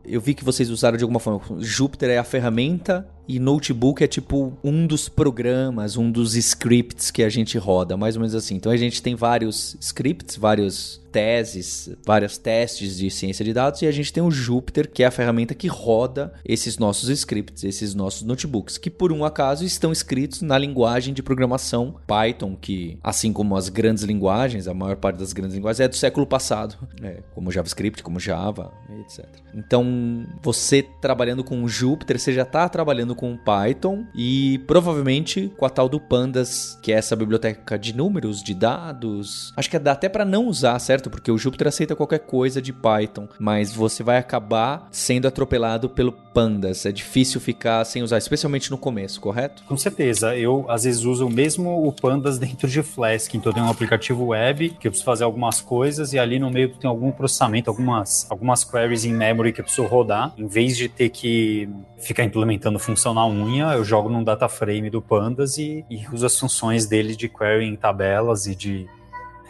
eu vi que vocês usaram de alguma forma. Jupyter é a ferramenta e notebook é tipo um dos programas, um dos scripts que a gente roda, mais ou menos assim. Então a gente tem vários scripts, vários teses, vários testes de ciência de dados e a gente tem o Jupyter, que é a ferramenta que roda esses nossos scripts, esses nossos notebooks, que por um acaso estão escritos na linguagem de programação Python, que assim como as grandes linguagens, a maior parte das grandes linguagens é do século passado, é, como JavaScript, como Java, etc. Então, você trabalhando com o Jupyter, você já está trabalhando com Python e provavelmente com a tal do Pandas, que é essa biblioteca de números, de dados. Acho que dá até para não usar, certo? Porque o Jupyter aceita qualquer coisa de Python, mas você vai acabar sendo atropelado pelo Pandas. É difícil ficar sem usar, especialmente no começo, correto? Com certeza. Eu às vezes uso mesmo o Pandas dentro de Flask. Então tem um aplicativo web que eu preciso fazer algumas coisas e ali no meio tem algum processamento, algumas, algumas queries em memory que eu preciso rodar. Em vez de ter que ficar implementando função na unha, eu jogo num data frame do Pandas e, e uso as funções dele de query em tabelas e de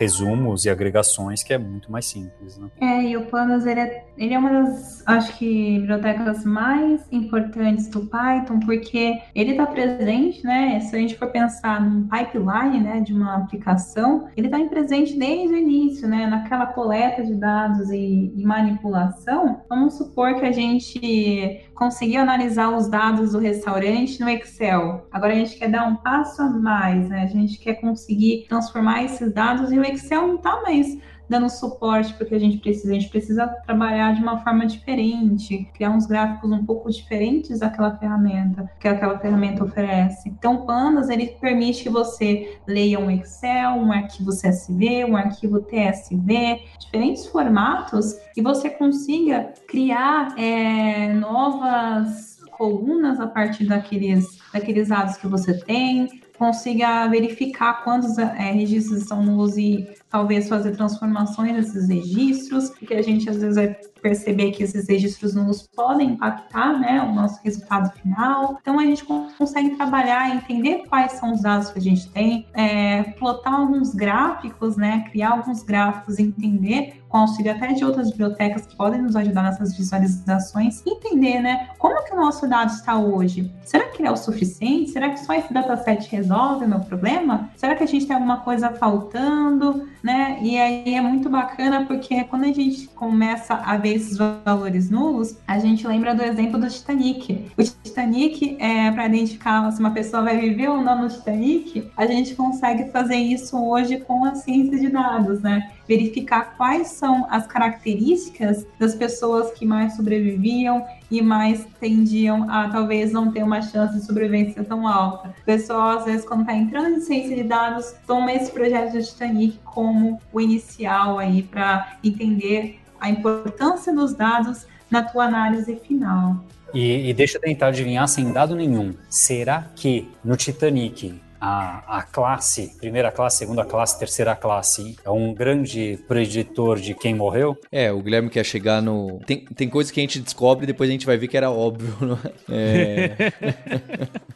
resumos e agregações que é muito mais simples, né? É, e o Pandas, ele é, ele é uma das, acho que, bibliotecas mais importantes do Python, porque ele está presente, né, se a gente for pensar num pipeline, né, de uma aplicação, ele está presente desde o início, né, naquela coleta de dados e, e manipulação. Vamos supor que a gente conseguiu analisar os dados do restaurante no Excel. Agora a gente quer dar um passo a mais, né? A gente quer conseguir transformar esses dados e o Excel não está mais dando suporte para o que a gente precisa. A gente precisa trabalhar de uma forma diferente, criar uns gráficos um pouco diferentes daquela ferramenta que aquela ferramenta oferece. Então, o Pandas ele permite que você leia um Excel, um arquivo CSV, um arquivo TSV, diferentes formatos, e você consiga criar é, novas colunas a partir daqueles, daqueles dados que você tem, consiga verificar quantos é, registros estão nulos e talvez fazer transformações nesses registros, porque a gente às vezes vai perceber que esses registros nulos podem impactar né, o nosso resultado final. Então a gente consegue trabalhar, entender quais são os dados que a gente tem, é, plotar alguns gráficos, né, criar alguns gráficos, entender com auxílio até de outras bibliotecas que podem nos ajudar nessas visualizações, entender, né, como que o nosso dado está hoje. Será que ele é o suficiente? Será que só esse dataset resolve o meu problema? Será que a gente tem alguma coisa faltando? Né? E aí é muito bacana porque quando a gente começa a ver esses valores nulos, a gente lembra do exemplo do Titanic. O Titanic, é, para identificar se uma pessoa vai viver ou não no Titanic, a gente consegue fazer isso hoje com a ciência de dados, né? Verificar quais são as características das pessoas que mais sobreviviam e mais tendiam a talvez não ter uma chance de sobrevivência tão alta. O pessoal, às vezes, quando está entrando em ciência de dados, toma esse projeto do Titanic como o inicial aí para entender a importância dos dados na tua análise final. E, e deixa eu tentar adivinhar sem dado nenhum. Será que no Titanic a, a classe, primeira classe, segunda classe, terceira classe, é um grande preditor de quem morreu? É, o Guilherme quer chegar no. Tem, tem coisas que a gente descobre e depois a gente vai ver que era óbvio, não é? é...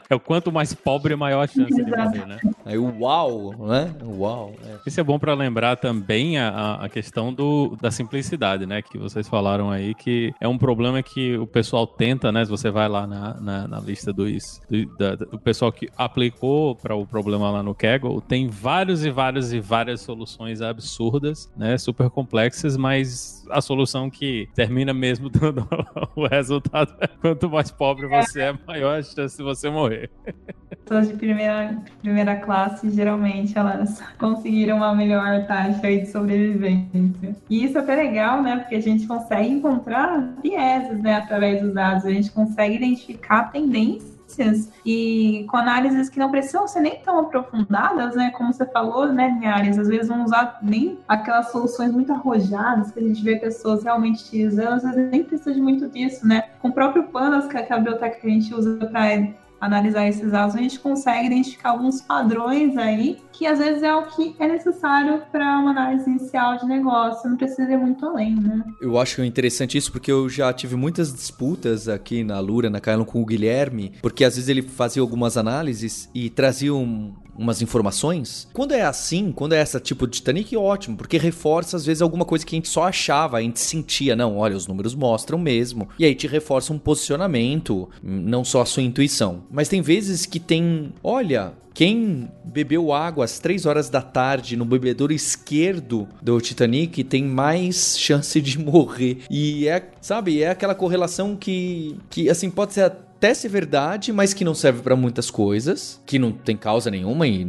É o quanto mais pobre, maior a chance de morrer, né? Aí o uau, né? Uau. É. Isso é bom para lembrar também a, a questão do, da simplicidade, né? Que vocês falaram aí, que é um problema que o pessoal tenta, né? Se você vai lá na, na, na lista dos, do, da, do pessoal que aplicou para o problema lá no Kaggle, tem vários e vários e várias soluções absurdas, né? Super complexas, mas a solução que termina mesmo dando o resultado é quanto mais pobre você é, maior a chance de você morrer. Pessoas de primeira, primeira classe, geralmente, elas conseguiram uma melhor taxa de sobrevivência. E isso é até legal, né? Porque a gente consegue encontrar vieses, né? Através dos dados. A gente consegue identificar tendências e com análises que não precisam ser nem tão aprofundadas, né? Como você falou, né, Linhares? Às vezes vão usar nem aquelas soluções muito arrojadas que a gente vê pessoas realmente utilizando, às vezes nem precisa de muito disso, né? Com o próprio Pandas, que é a biblioteca que a gente usa para analisar esses dados, a gente consegue identificar alguns padrões aí, que às vezes é o que é necessário para uma análise inicial de negócio, não precisa ir muito além, né? Eu acho interessante isso porque eu já tive muitas disputas aqui na Lura, na Kailon com o Guilherme, porque às vezes ele fazia algumas análises e trazia um, umas informações. Quando é assim, quando é essa tipo de Titanic, ótimo, porque reforça às vezes alguma coisa que a gente só achava, a gente sentia, não, olha, os números mostram mesmo. E aí te reforça um posicionamento, não só a sua intuição. Mas tem vezes que tem, olha, quem bebeu água às 3 horas da tarde no bebedouro esquerdo do Titanic tem mais chance de morrer. E é, sabe, é aquela correlação que, que assim, pode ser até verdade, mas que não serve para muitas coisas, que não tem causa nenhuma e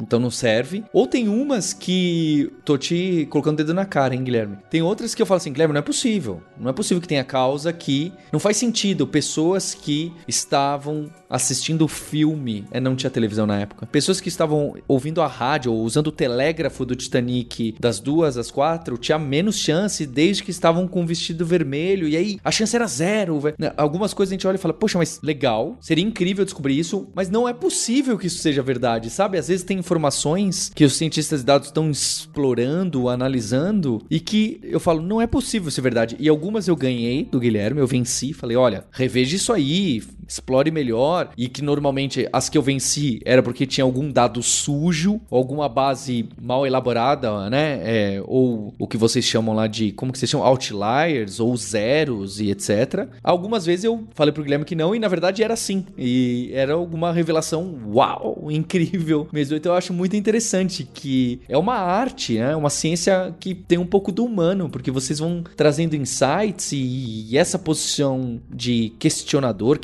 então não serve. Ou tem umas que tô te colocando o dedo na cara, hein, Guilherme? Tem outras que eu falo assim, Guilherme, não é possível. Não é possível que tenha causa que não faz sentido. Pessoas que estavam assistindo filme, é não tinha televisão na época. Pessoas que estavam ouvindo a rádio ou usando o telégrafo do Titanic das duas às quatro, tinha menos chance desde que estavam com o vestido vermelho. E aí a chance era zero. Algumas coisas a gente olha e fala, poxa, poxa, mas legal, seria incrível descobrir isso, mas não é possível que isso seja verdade, sabe? Às vezes tem informações que os cientistas de dados estão explorando, analisando, e que eu falo, não é possível ser verdade. E algumas eu ganhei do Guilherme, eu venci, falei, olha, reveja isso aí, explore melhor. E que normalmente as que eu venci era porque tinha algum dado sujo, alguma base mal elaborada, né? É, ou o que vocês chamam lá de, como que vocês chamam? Outliers, ou zeros e etc. Algumas vezes eu falei pro Guilherme que não, e na verdade era assim. E era alguma revelação, uau, incrível mesmo. Então eu acho muito interessante que é uma arte, né? Uma ciência que tem um pouco do humano, porque vocês vão trazendo insights e, e essa posição de questionador,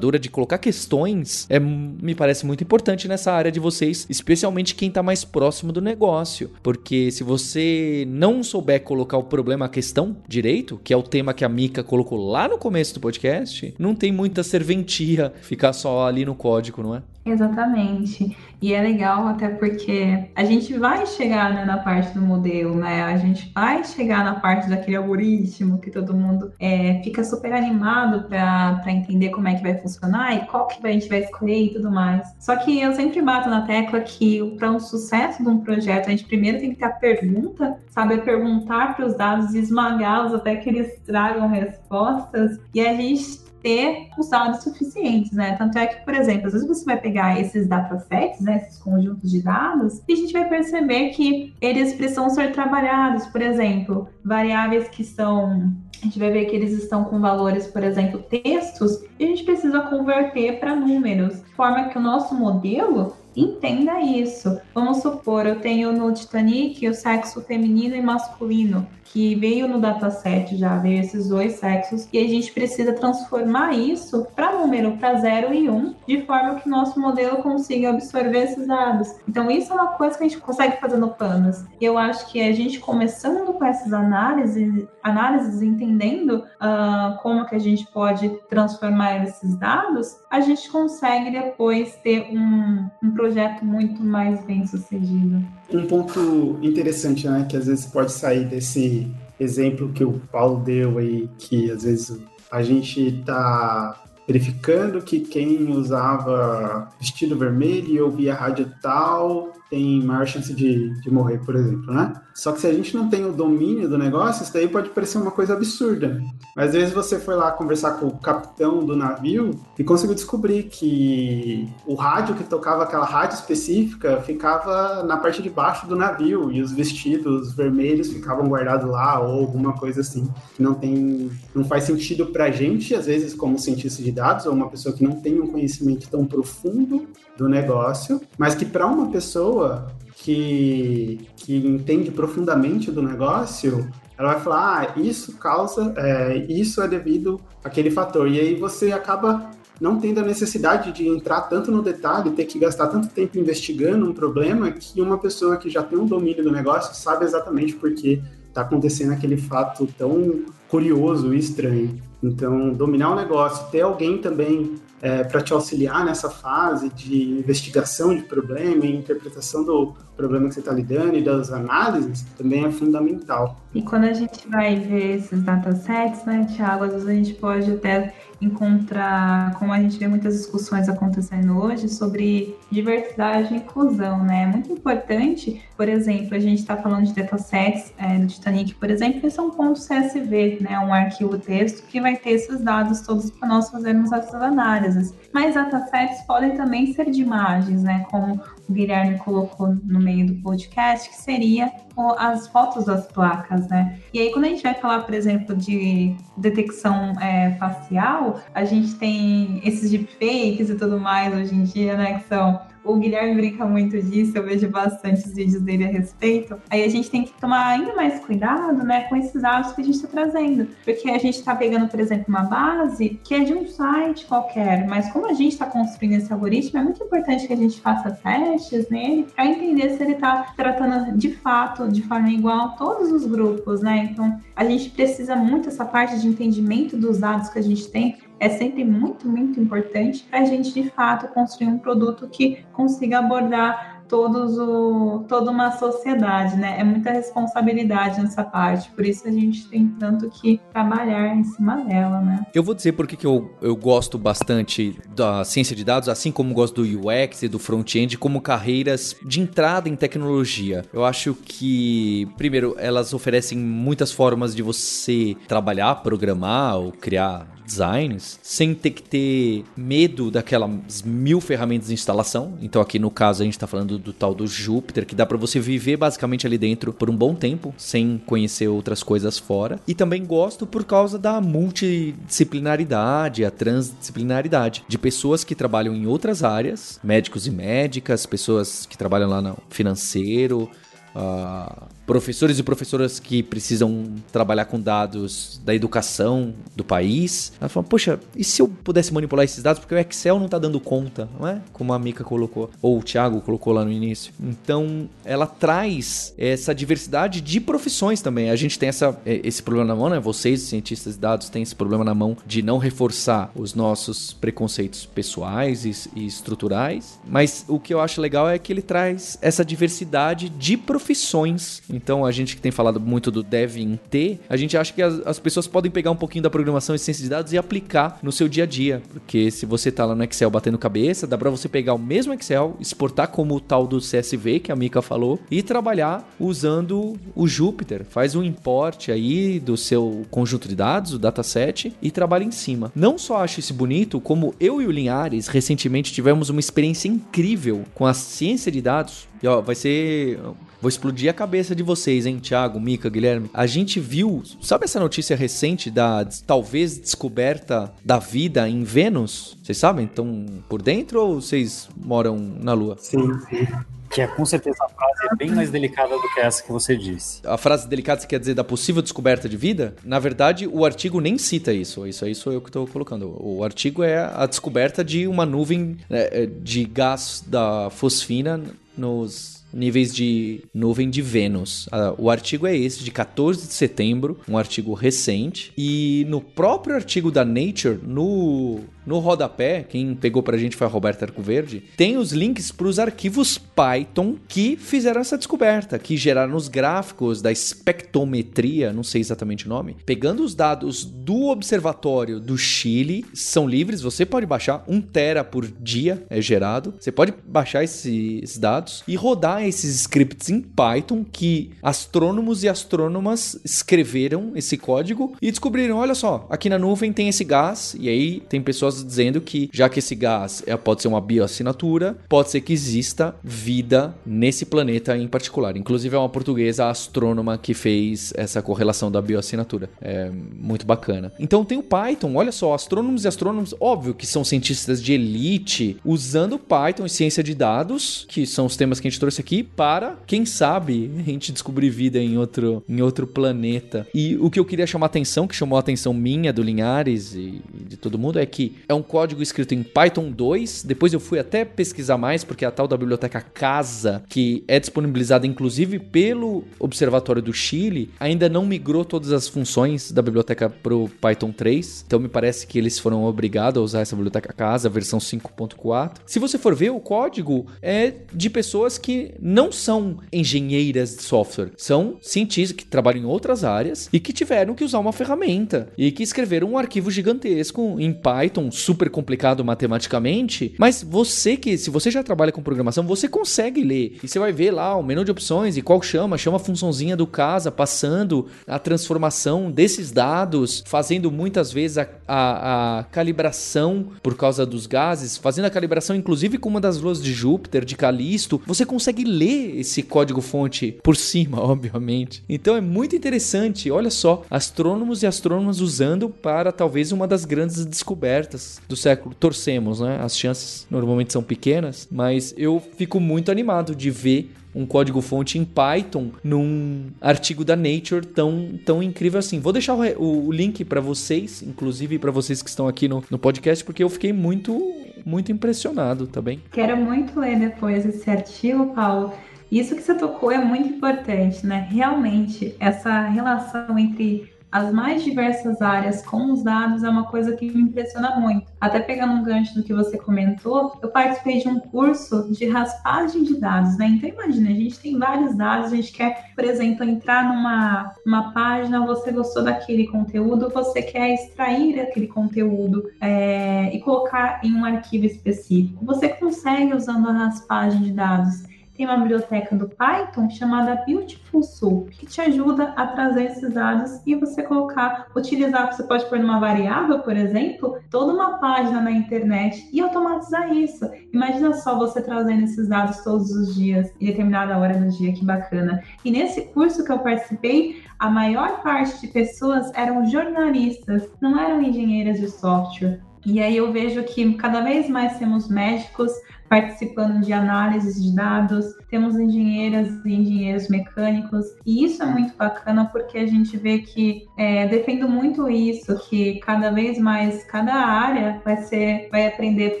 de colocar questões, é, me parece muito importante nessa área de vocês, especialmente quem tá mais próximo do negócio. Porque se você não souber colocar o problema, a questão direito, que é o tema que a Mika colocou lá no começo do podcast, não tem muita serventia ficar só ali no código, não é? Exatamente. E é legal até porque a gente vai chegar né, na parte do modelo, né? A gente vai chegar na parte daquele algoritmo que todo mundo é, fica super animado para entender como é que vai funcionar e qual que a gente vai escolher e tudo mais. Só que eu sempre bato na tecla que para um sucesso de um projeto, a gente primeiro tem que ter a pergunta, saber perguntar para os dados esmagá-los até que eles tragam respostas. E a gente ter os dados suficientes, né? Tanto é que, por exemplo, às vezes você vai pegar esses datasets, né, esses conjuntos de dados, e a gente vai perceber que eles precisam ser trabalhados, por exemplo, variáveis que são a gente vai ver que eles estão com valores, por exemplo, textos, e a gente precisa converter para números, de forma que o nosso modelo entenda isso. Vamos supor, eu tenho no Titanic o sexo feminino e masculino que veio no dataset já, veio esses dois sexos, e a gente precisa transformar isso para número, para 0 e 1, um, de forma que o nosso modelo consiga absorver esses dados. Então, isso é uma coisa que a gente consegue fazer no Panas. E eu acho que a gente começando com essas análises, análises entendendo uh, como que a gente pode transformar esses dados, a gente consegue depois ter um, um projeto muito mais bem sucedido um ponto interessante, né, que às vezes pode sair desse exemplo que o Paulo deu aí, que às vezes a gente está verificando que quem usava vestido vermelho e ouvia rádio tal tem maior chance de, de morrer, por exemplo, né? Só que se a gente não tem o domínio do negócio, isso daí pode parecer uma coisa absurda. Mas às vezes você foi lá conversar com o capitão do navio e conseguiu descobrir que o rádio que tocava aquela rádio específica ficava na parte de baixo do navio e os vestidos vermelhos ficavam guardados lá ou alguma coisa assim. Não tem, não faz sentido pra gente, às vezes, como cientista de dados ou uma pessoa que não tem um conhecimento tão profundo do negócio, mas que para uma pessoa que, que entende profundamente do negócio, ela vai falar, ah, isso causa, é, isso é devido àquele fator. E aí você acaba não tendo a necessidade de entrar tanto no detalhe, ter que gastar tanto tempo investigando um problema, que uma pessoa que já tem um domínio do negócio sabe exatamente por que está acontecendo aquele fato tão curioso e estranho. Então, dominar o negócio, ter alguém também é, para te auxiliar nessa fase de investigação de problema e interpretação do problema que você está lidando e das análises também é fundamental. E quando a gente vai ver esses datasets, né, Tiago, às vezes a gente pode até encontrar, como a gente vê muitas discussões acontecendo hoje, sobre diversidade e inclusão, né? É muito importante, por exemplo, a gente está falando de datasets é, do Titanic, por exemplo, esse é um ponto CSV, né? Um arquivo texto que vai ter esses dados todos para nós fazermos essas análises. Mas datasets podem também ser de imagens, né? Como o Guilherme colocou no meio do podcast, que seria as fotos das placas, né? E aí, quando a gente vai falar, por exemplo, de detecção é, facial, a gente tem esses deepfakes e tudo mais hoje em dia, né? Que são o Guilherme brinca muito disso, eu vejo bastante os vídeos dele a respeito. Aí a gente tem que tomar ainda mais cuidado, né, com esses dados que a gente está trazendo. Porque a gente está pegando, por exemplo, uma base que é de um site qualquer, mas como a gente está construindo esse algoritmo, é muito importante que a gente faça testes nele para entender se ele está tratando de fato, de forma igual, todos os grupos, né? Então, a gente precisa muito essa parte de entendimento dos dados que a gente tem é sempre muito, muito importante para a gente, de fato, construir um produto que consiga abordar todos o, toda uma sociedade, né? É muita responsabilidade nessa parte, por isso a gente tem tanto que trabalhar em cima dela, né? Eu vou dizer por que eu, eu gosto bastante da ciência de dados, assim como gosto do UX e do front-end, como carreiras de entrada em tecnologia. Eu acho que, primeiro, elas oferecem muitas formas de você trabalhar, programar ou criar designs sem ter que ter medo daquelas mil ferramentas de instalação. Então aqui no caso a gente está falando do tal do Jupyter, que dá para você viver basicamente ali dentro por um bom tempo, sem conhecer outras coisas fora. E também gosto por causa da multidisciplinaridade, a transdisciplinaridade de pessoas que trabalham em outras áreas, médicos e médicas, pessoas que trabalham lá no financeiro, uh, professores e professoras que precisam trabalhar com dados da educação do país. Ela fala, poxa, e se eu pudesse manipular esses dados? Porque o Excel não está dando conta, não é? Como a Mika colocou, ou o Thiago colocou lá no início. Então, ela traz essa diversidade de profissões também. A gente tem essa, é, esse problema na mão, né? Vocês, cientistas de dados, têm esse problema na mão de não reforçar os nossos preconceitos pessoais e, e estruturais. Mas o que eu acho legal é que ele traz essa diversidade de profissões então, a gente que tem falado muito do dev em T, a gente acha que as, as, pessoas podem pegar um pouquinho da programação e ciência de dados e aplicar no seu dia a dia. Porque se você tá lá no Excel batendo cabeça, dá para você pegar o mesmo Excel, exportar como o tal do CSV que a Mika falou e trabalhar usando o Jupyter. Faz um import aí do seu conjunto de dados, o dataset, e trabalha em cima. Não só acho isso bonito, como eu e o Linhares recentemente tivemos uma experiência incrível com a ciência de dados. E ó, vai ser Vou explodir a cabeça de vocês, hein, Thiago, Mica, Guilherme. A gente viu, sabe essa notícia recente da talvez descoberta da vida em Vênus? Vocês sabem? Estão por dentro ou vocês moram na Lua? Sim, sim. Que é com certeza a frase é bem mais delicada do que essa que você disse. A frase delicada você quer dizer da possível descoberta de vida? Na verdade, o artigo nem cita isso. Isso aí sou eu que estou colocando. O artigo é a descoberta de uma nuvem né, de gás da fosfina nos níveis de nuvem de Vênus. O artigo é esse, de 14 de setembro, um artigo recente. E no próprio artigo da Nature, no no rodapé, quem pegou pra gente foi a Roberta Arcoverde, tem os links para os arquivos Python que fizeram essa descoberta, que geraram os gráficos da espectrometria, não sei exatamente o nome, pegando os dados do observatório do Chile, são livres, você pode baixar, um tera por dia é gerado, você pode baixar esses dados e rodar esses scripts em Python que astrônomos e astrônomas escreveram esse código e descobriram, olha só, aqui na nuvem tem esse gás, e aí tem pessoas dizendo que, já que esse gás é, pode ser uma bioassinatura, pode ser que exista vida nesse planeta em particular. Inclusive, é uma portuguesa astrônoma que fez essa correlação da bioassinatura. É muito bacana. Então, tem o Python. Olha só, astrônomos e astrônomos, óbvio que são cientistas de elite, usando Python e ciência de dados, que são os temas que a gente trouxe aqui, para, quem sabe, a gente descobrir vida em outro, em outro planeta. E o que eu queria chamar atenção, que chamou a atenção minha, do Linhares e de todo mundo, é que é um código escrito em Python 2. Depois eu fui até pesquisar mais, porque é a tal da biblioteca Casa, que é disponibilizada inclusive pelo Observatório do Chile, ainda não migrou todas as funções da biblioteca para o Python 3. Então me parece que eles foram obrigados a usar essa biblioteca Casa, versão 5.4. Se você for ver, o código é de pessoas que não são engenheiras de software, são cientistas que trabalham em outras áreas e que tiveram que usar uma ferramenta e que escreveram um arquivo gigantesco em Python super complicado matematicamente, mas você que, se você já trabalha com programação, você consegue ler. E você vai ver lá o menu de opções e qual chama, chama a funçãozinha do casa, passando a transformação desses dados, fazendo muitas vezes a, a, a calibração por causa dos gases, fazendo a calibração inclusive com uma das luas de Júpiter, de Calisto. Você consegue ler esse código-fonte por cima, obviamente. Então é muito interessante. Olha só, astrônomos e astrônomas usando para talvez uma das grandes descobertas do século. Torcemos, né? As chances normalmente são pequenas, mas eu fico muito animado de ver um código-fonte em Python num artigo da Nature tão, tão incrível assim. Vou deixar o, o link para vocês, inclusive para vocês que estão aqui no, no podcast, porque eu fiquei muito, muito impressionado, tá bem? Quero muito ler depois esse artigo, Paulo. Isso que você tocou é muito importante, né? Realmente, essa relação entre as mais diversas áreas com os dados é uma coisa que me impressiona muito. Até pegando um gancho do que você comentou, eu participei de um curso de raspagem de dados, né? Então imagina, a gente tem vários dados, a gente quer, por exemplo, entrar numa uma página, você gostou daquele conteúdo, você quer extrair aquele conteúdo é, e colocar em um arquivo específico. Você consegue usando a raspagem de dados tem uma biblioteca do Python chamada Beautiful Soup, que te ajuda a trazer esses dados e você colocar, utilizar, você pode pôr numa variável, por exemplo, toda uma página na internet e automatizar isso. Imagina só você trazendo esses dados todos os dias, em determinada hora do dia, que bacana. E nesse curso que eu participei, a maior parte de pessoas eram jornalistas, não eram engenheiras de software. E aí eu vejo que cada vez mais temos médicos, participando de análises de dados, temos engenheiras e engenheiros mecânicos, e isso é muito bacana porque a gente vê que é, defendo muito isso, que cada vez mais cada área vai ser, vai aprender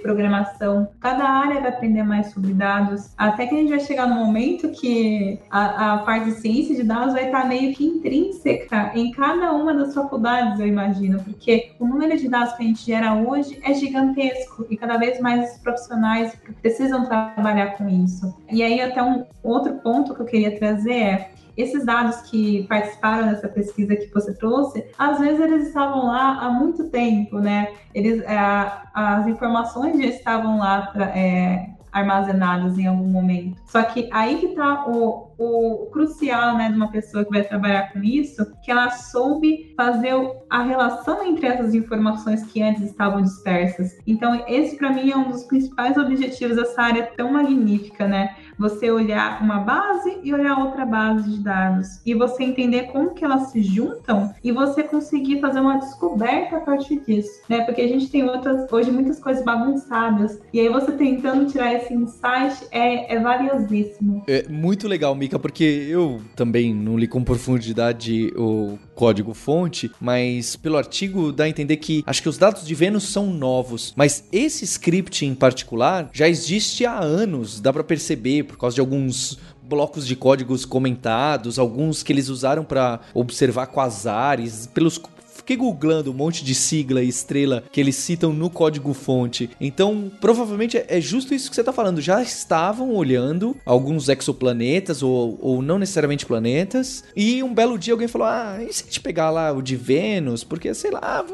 programação, cada área vai aprender mais sobre dados, até que a gente vai chegar no momento que a, a parte de ciência de dados vai estar meio que intrínseca em cada uma das faculdades, eu imagino, porque o número de dados que a gente gera hoje é gigantesco e cada vez mais profissionais precisam trabalhar com isso. E aí, até um outro ponto que eu queria trazer é esses dados que participaram dessa pesquisa que você trouxe, às vezes eles estavam lá há muito tempo, né? Eles, é, as informações já estavam lá é, armazenadas em algum momento. Só que aí que está o, o crucial, né, de uma pessoa que vai trabalhar com isso, que ela soube fazer a relação entre essas informações que antes estavam dispersas. Então, esse para mim é um dos principais objetivos dessa área tão magnífica, né? Você olhar uma base e olhar outra base de dados e você entender como que elas se juntam e você conseguir fazer uma descoberta a partir disso, né? Porque a gente tem outras hoje muitas coisas bagunçadas e aí você tentando tirar esse insight é, é valiosíssimo. É muito legal, Mika, porque eu também não li com profundidade o código fonte, mas pelo artigo dá a entender que acho que os dados de Vênus são novos, mas esse script em particular já existe há anos, dá para perceber por causa de alguns blocos de códigos comentados, alguns que eles usaram para observar quasares, pelos fiquei googlando um monte de sigla e estrela que eles citam no código-fonte. Então, provavelmente é justo isso que você está falando. Já estavam olhando alguns exoplanetas, ou, ou não necessariamente planetas, e um belo dia alguém falou: Ah, e se a gente pegar lá o de Vênus? Porque, sei lá,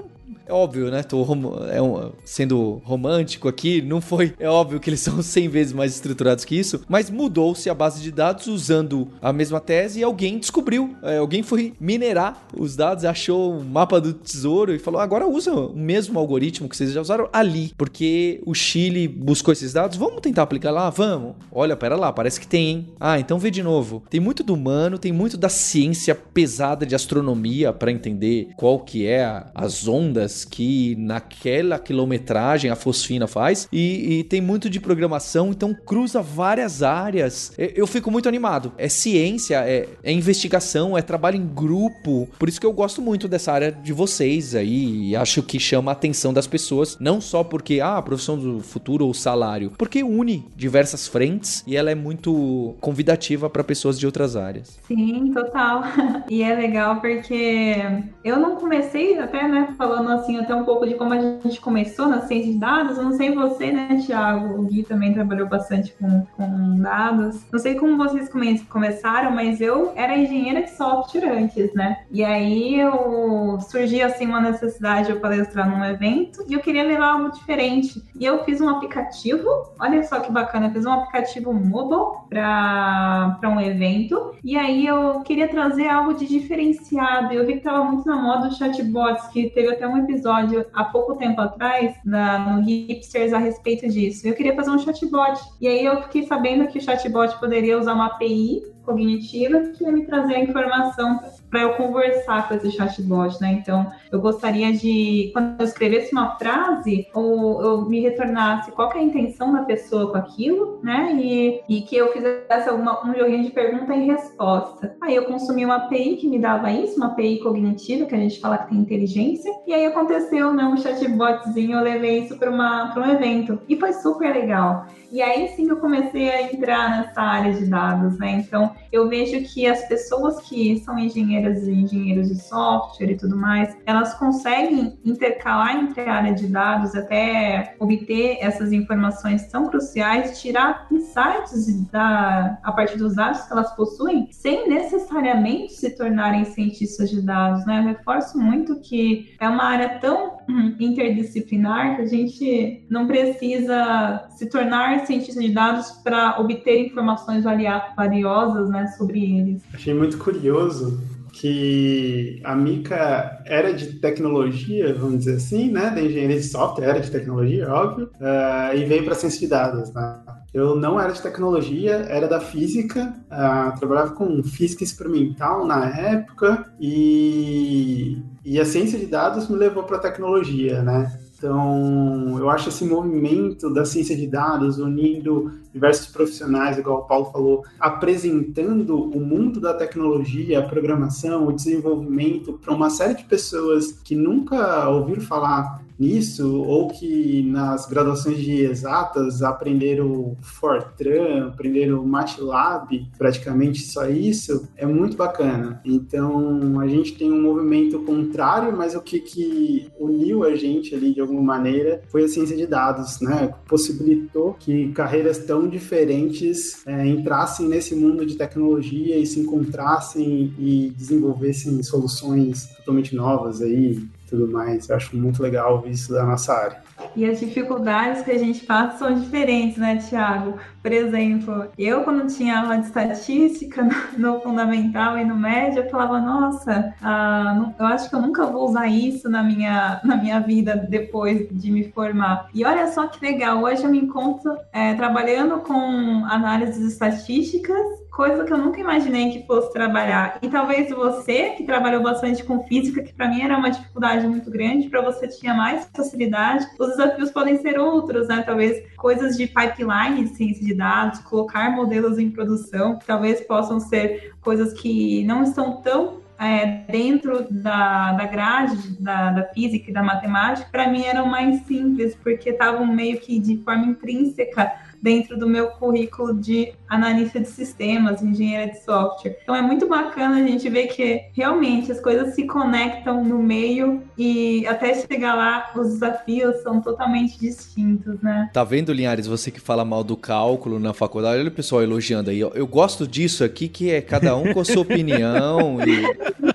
é óbvio, né? Tô rom é um, sendo romântico aqui, não foi. É óbvio que eles são 100 vezes mais estruturados que isso, mas mudou-se a base de dados usando a mesma tese e alguém descobriu. É, alguém foi minerar os dados, achou o mapa do tesouro e falou: agora usa o mesmo algoritmo que vocês já usaram ali, porque o Chile buscou esses dados. Vamos tentar aplicar lá? Vamos. Olha, pera lá, parece que tem, hein? Ah, então vê de novo. Tem muito do humano, tem muito da ciência pesada de astronomia para entender qual que é a, as ondas que naquela quilometragem a fosfina faz e, e tem muito de programação, então cruza várias áreas. Eu, eu fico muito animado. É ciência, é, é, investigação, é trabalho em grupo. Por isso que eu gosto muito dessa área de vocês aí e acho que chama a atenção das pessoas, não só porque, ah, a profissão do futuro ou salário, porque une diversas frentes e ela é muito convidativa para pessoas de outras áreas. Sim, total. E é legal porque eu não comecei até, né, falando assim, até um pouco de como a gente começou na ciência de dados. Eu não sei você, né, Thiago? O Gui também trabalhou bastante com, com dados. Não sei como vocês come começaram, mas eu era engenheira de software antes, né? E aí eu surgiu assim uma necessidade de eu palestrar num evento e eu queria levar algo diferente. E eu fiz um aplicativo, olha só que bacana, fiz um aplicativo mobile para um evento. E aí eu queria trazer algo de diferenciado. Eu vi que tava muito na moda os chatbots, que teve até um episódio há pouco tempo atrás na, no Hipsters a respeito disso. Eu queria fazer um chatbot. E aí eu fiquei sabendo que o chatbot poderia usar uma API cognitiva que ia me trazer a informação para eu conversar com esse chatbot, né? Então, eu gostaria de, quando eu escrevesse uma frase, ou eu me retornasse qual é a intenção da pessoa com aquilo, né? E, e que eu fizesse alguma, um joguinho de pergunta e resposta. Aí eu consumi uma API que me dava isso, uma API cognitiva, que a gente fala que tem inteligência. E aí aconteceu, né? Um chatbotzinho, eu levei isso para um evento. E foi super legal. E aí sim eu comecei a entrar nessa área de dados, né? Então, eu vejo que as pessoas que são engenheiras e engenheiros de software e tudo mais, elas conseguem intercalar entre a área de dados até obter essas informações tão cruciais, tirar insights da, a partir dos dados que elas possuem, sem necessariamente se tornarem cientistas de dados, né? Eu reforço muito que é uma área tão hum, interdisciplinar que a gente não precisa se tornar cientista de dados para obter informações valiosas né, sobre eles. Achei muito curioso que a Mica era de tecnologia, vamos dizer assim, né, da engenharia de software, era de tecnologia, óbvio, uh, e veio para ciência de dados, né? Eu não era de tecnologia, era da física, uh, trabalhava com física experimental na época e, e a ciência de dados me levou para tecnologia, né? Então, eu acho esse movimento da ciência de dados unindo diversos profissionais, igual o Paulo falou, apresentando o mundo da tecnologia, a programação, o desenvolvimento para uma série de pessoas que nunca ouviram falar nisso, ou que nas graduações de exatas aprenderam Fortran, aprenderam MATLAB, praticamente só isso, é muito bacana. Então, a gente tem um movimento contrário, mas o que, que uniu a gente ali de alguma maneira foi a ciência de dados, né? Possibilitou que carreiras tão diferentes é, entrassem nesse mundo de tecnologia e se encontrassem e desenvolvessem soluções totalmente novas aí, tudo mais. Eu acho muito legal isso da nossa área. E as dificuldades que a gente passa são diferentes, né, Tiago? Por exemplo, eu quando tinha aula de estatística no, fundamental e no médio, eu falava, nossa, ah, eu acho que eu nunca vou usar isso na minha, na minha vida depois de me formar. E olha só que legal, hoje eu me encontro é, trabalhando com análises estatísticas coisa que eu nunca imaginei que fosse trabalhar. E talvez você, que trabalhou bastante com física, que para mim era uma dificuldade muito grande, para você tinha mais facilidade, os desafios podem ser outros, né? Talvez coisas de pipeline ciência de dados, colocar modelos em produção, talvez possam ser coisas que não estão tão é, dentro da, da grade da, da física e da matemática, para mim eram mais simples, porque estavam meio que de forma intrínseca dentro do meu currículo de analista de sistemas, engenheira de software. Então é muito bacana a gente ver que realmente as coisas se conectam no meio e até chegar lá os desafios são totalmente distintos, né? Tá vendo, Linhares, você que fala mal do cálculo na faculdade, olha o pessoal elogiando aí. Eu gosto disso aqui que é cada um com a sua opinião e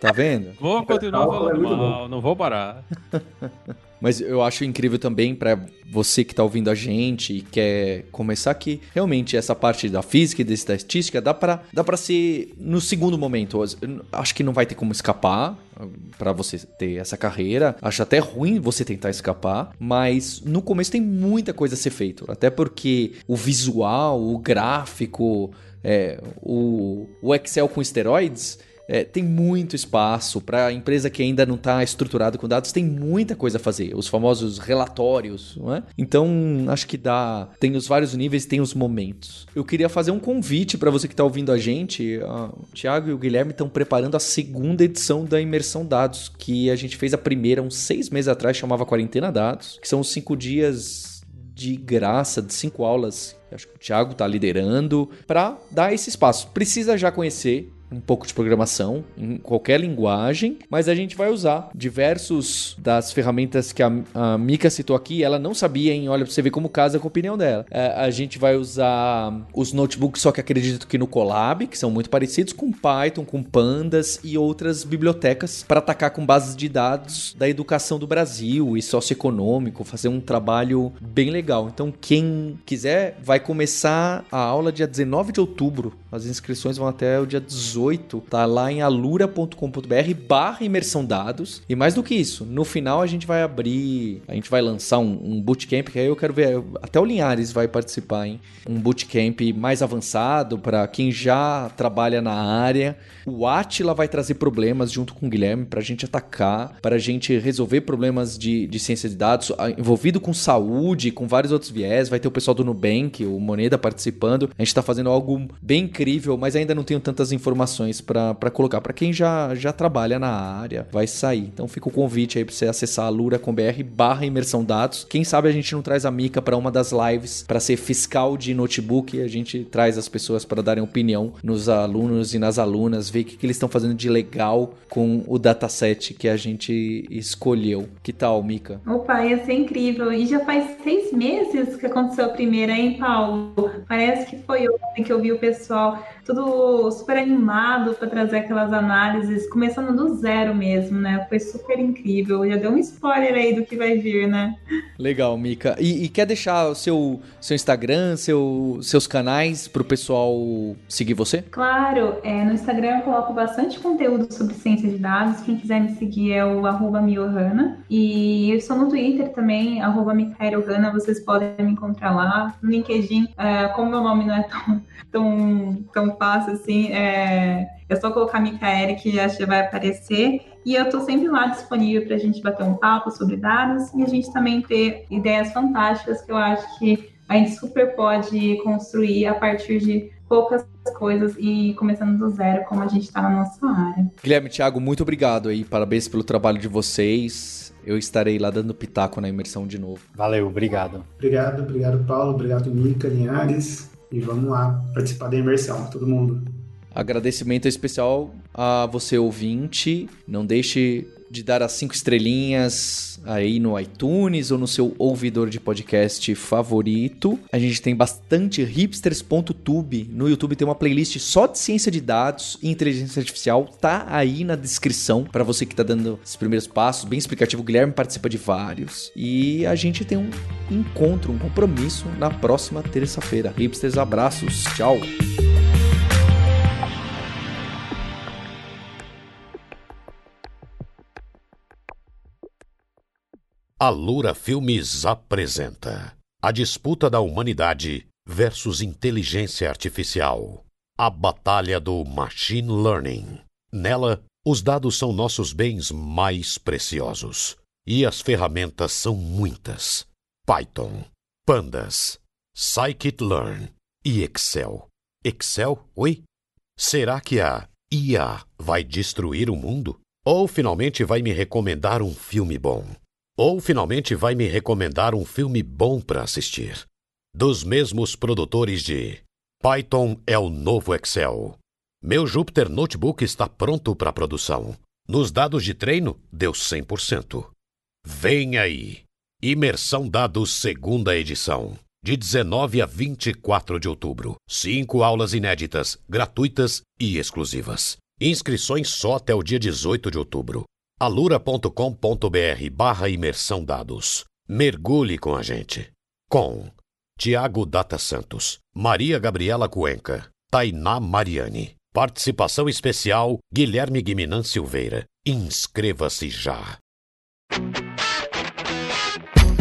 Tá vendo? Vou continuar falando mal, não vou parar. Mas eu acho incrível também para você que está ouvindo a gente e quer começar que realmente essa parte da física e da estatística dá para dá para ser no segundo momento. Acho que não vai ter como escapar para você ter essa carreira. Acho até ruim você tentar escapar, mas no começo tem muita coisa a ser feito, até porque o visual, o gráfico, é, o, o Excel com esteroides é, tem muito espaço para a empresa que ainda não está estruturada com dados, tem muita coisa a fazer. Os famosos relatórios, não é? Então, acho que dá. Tem os vários níveis, tem os momentos. Eu queria fazer um convite para você que está ouvindo a gente. O Thiago e o Guilherme estão preparando a segunda edição da Imersão Dados, que a gente fez a primeira uns seis meses atrás, chamava Quarentena Dados, que são os cinco dias de graça, de cinco aulas. Acho que o Thiago está liderando para dar esse espaço. Precisa já conhecer um pouco de programação em qualquer linguagem, mas a gente vai usar diversos das ferramentas que a, a Mika citou aqui. Ela não sabia, hein? Olha, pra você ver como casa com a opinião dela. É, a gente vai usar os notebooks, só que acredito que no Colab, que são muito parecidos com Python, com Pandas e outras bibliotecas para atacar com bases de dados da educação do Brasil e socioeconômico, fazer um trabalho bem legal. Então, quem quiser, vai começar a aula dia 19 de outubro. As inscrições vão até o dia 18 18, tá lá em alura.com.br barra imersão dados. E mais do que isso, no final a gente vai abrir, a gente vai lançar um, um bootcamp, que aí eu quero ver, até o Linhares vai participar, hein? Um bootcamp mais avançado para quem já trabalha na área. O Atila vai trazer problemas junto com o Guilherme para a gente atacar, para a gente resolver problemas de, de ciência de dados, envolvido com saúde, com vários outros viés. Vai ter o pessoal do Nubank, o Moneda participando. A gente está fazendo algo bem incrível, mas ainda não tenho tantas informações informações para colocar. Para quem já, já trabalha na área, vai sair. Então fica o convite aí para você acessar alura.com.br barra imersão dados. Quem sabe a gente não traz a Mica para uma das lives para ser fiscal de notebook e a gente traz as pessoas para darem opinião nos alunos e nas alunas, ver o que, que eles estão fazendo de legal com o dataset que a gente escolheu. Que tal, Mica? Opa, ia ser incrível. E já faz seis meses que aconteceu a primeira, hein, Paulo? Parece que foi ontem que eu vi o pessoal tudo super animado para trazer aquelas análises, começando do zero mesmo, né? Foi super incrível. Já deu um spoiler aí do que vai vir, né? Legal, Mika. E, e quer deixar o seu, seu Instagram, seu, seus canais para o pessoal seguir você? Claro, é, no Instagram eu coloco bastante conteúdo sobre ciência de dados. Quem quiser me seguir é o arroba Miohana. E eu sou no Twitter também, arroba vocês podem me encontrar lá. No LinkedIn, é, como meu nome não é tão, tão, tão fácil assim, é, é só colocar Micaele que já vai aparecer. E eu estou sempre lá disponível para a gente bater um papo sobre dados e a gente também ter ideias fantásticas que eu acho que a gente super pode construir a partir de poucas coisas e começando do zero, como a gente está na nossa área. Guilherme Thiago, muito obrigado aí, parabéns pelo trabalho de vocês. Eu estarei lá dando pitaco na imersão de novo. Valeu, obrigado. Obrigado, obrigado, Paulo, obrigado, Mica, Linhares. E vamos lá participar da imersão, todo mundo. Agradecimento especial a você ouvinte. Não deixe de dar as cinco estrelinhas aí no iTunes ou no seu ouvidor de podcast favorito. A gente tem bastante hipsters.tube. No YouTube tem uma playlist só de ciência de dados e inteligência artificial. Tá aí na descrição para você que tá dando os primeiros passos, bem explicativo. O Guilherme participa de vários. E a gente tem um encontro, um compromisso na próxima terça-feira. Hipsters, abraços. Tchau. A Lura Filmes apresenta A Disputa da Humanidade versus Inteligência Artificial. A Batalha do Machine Learning. Nela, os dados são nossos bens mais preciosos. E as ferramentas são muitas: Python, Pandas, Scikit-learn e Excel. Excel? Oi? Será que a IA vai destruir o mundo? Ou finalmente vai me recomendar um filme bom? Ou finalmente vai me recomendar um filme bom para assistir. Dos mesmos produtores de Python é o novo Excel. Meu Jupyter Notebook está pronto para produção. Nos dados de treino, deu 100%. Vem aí! Imersão Dados segunda edição. De 19 a 24 de outubro. Cinco aulas inéditas, gratuitas e exclusivas. Inscrições só até o dia 18 de outubro alura.com.br barra imersão dados. Mergulhe com a gente. Com Tiago Data Santos, Maria Gabriela Cuenca, Tainá Mariani. Participação especial Guilherme Guiminan Silveira. Inscreva-se já.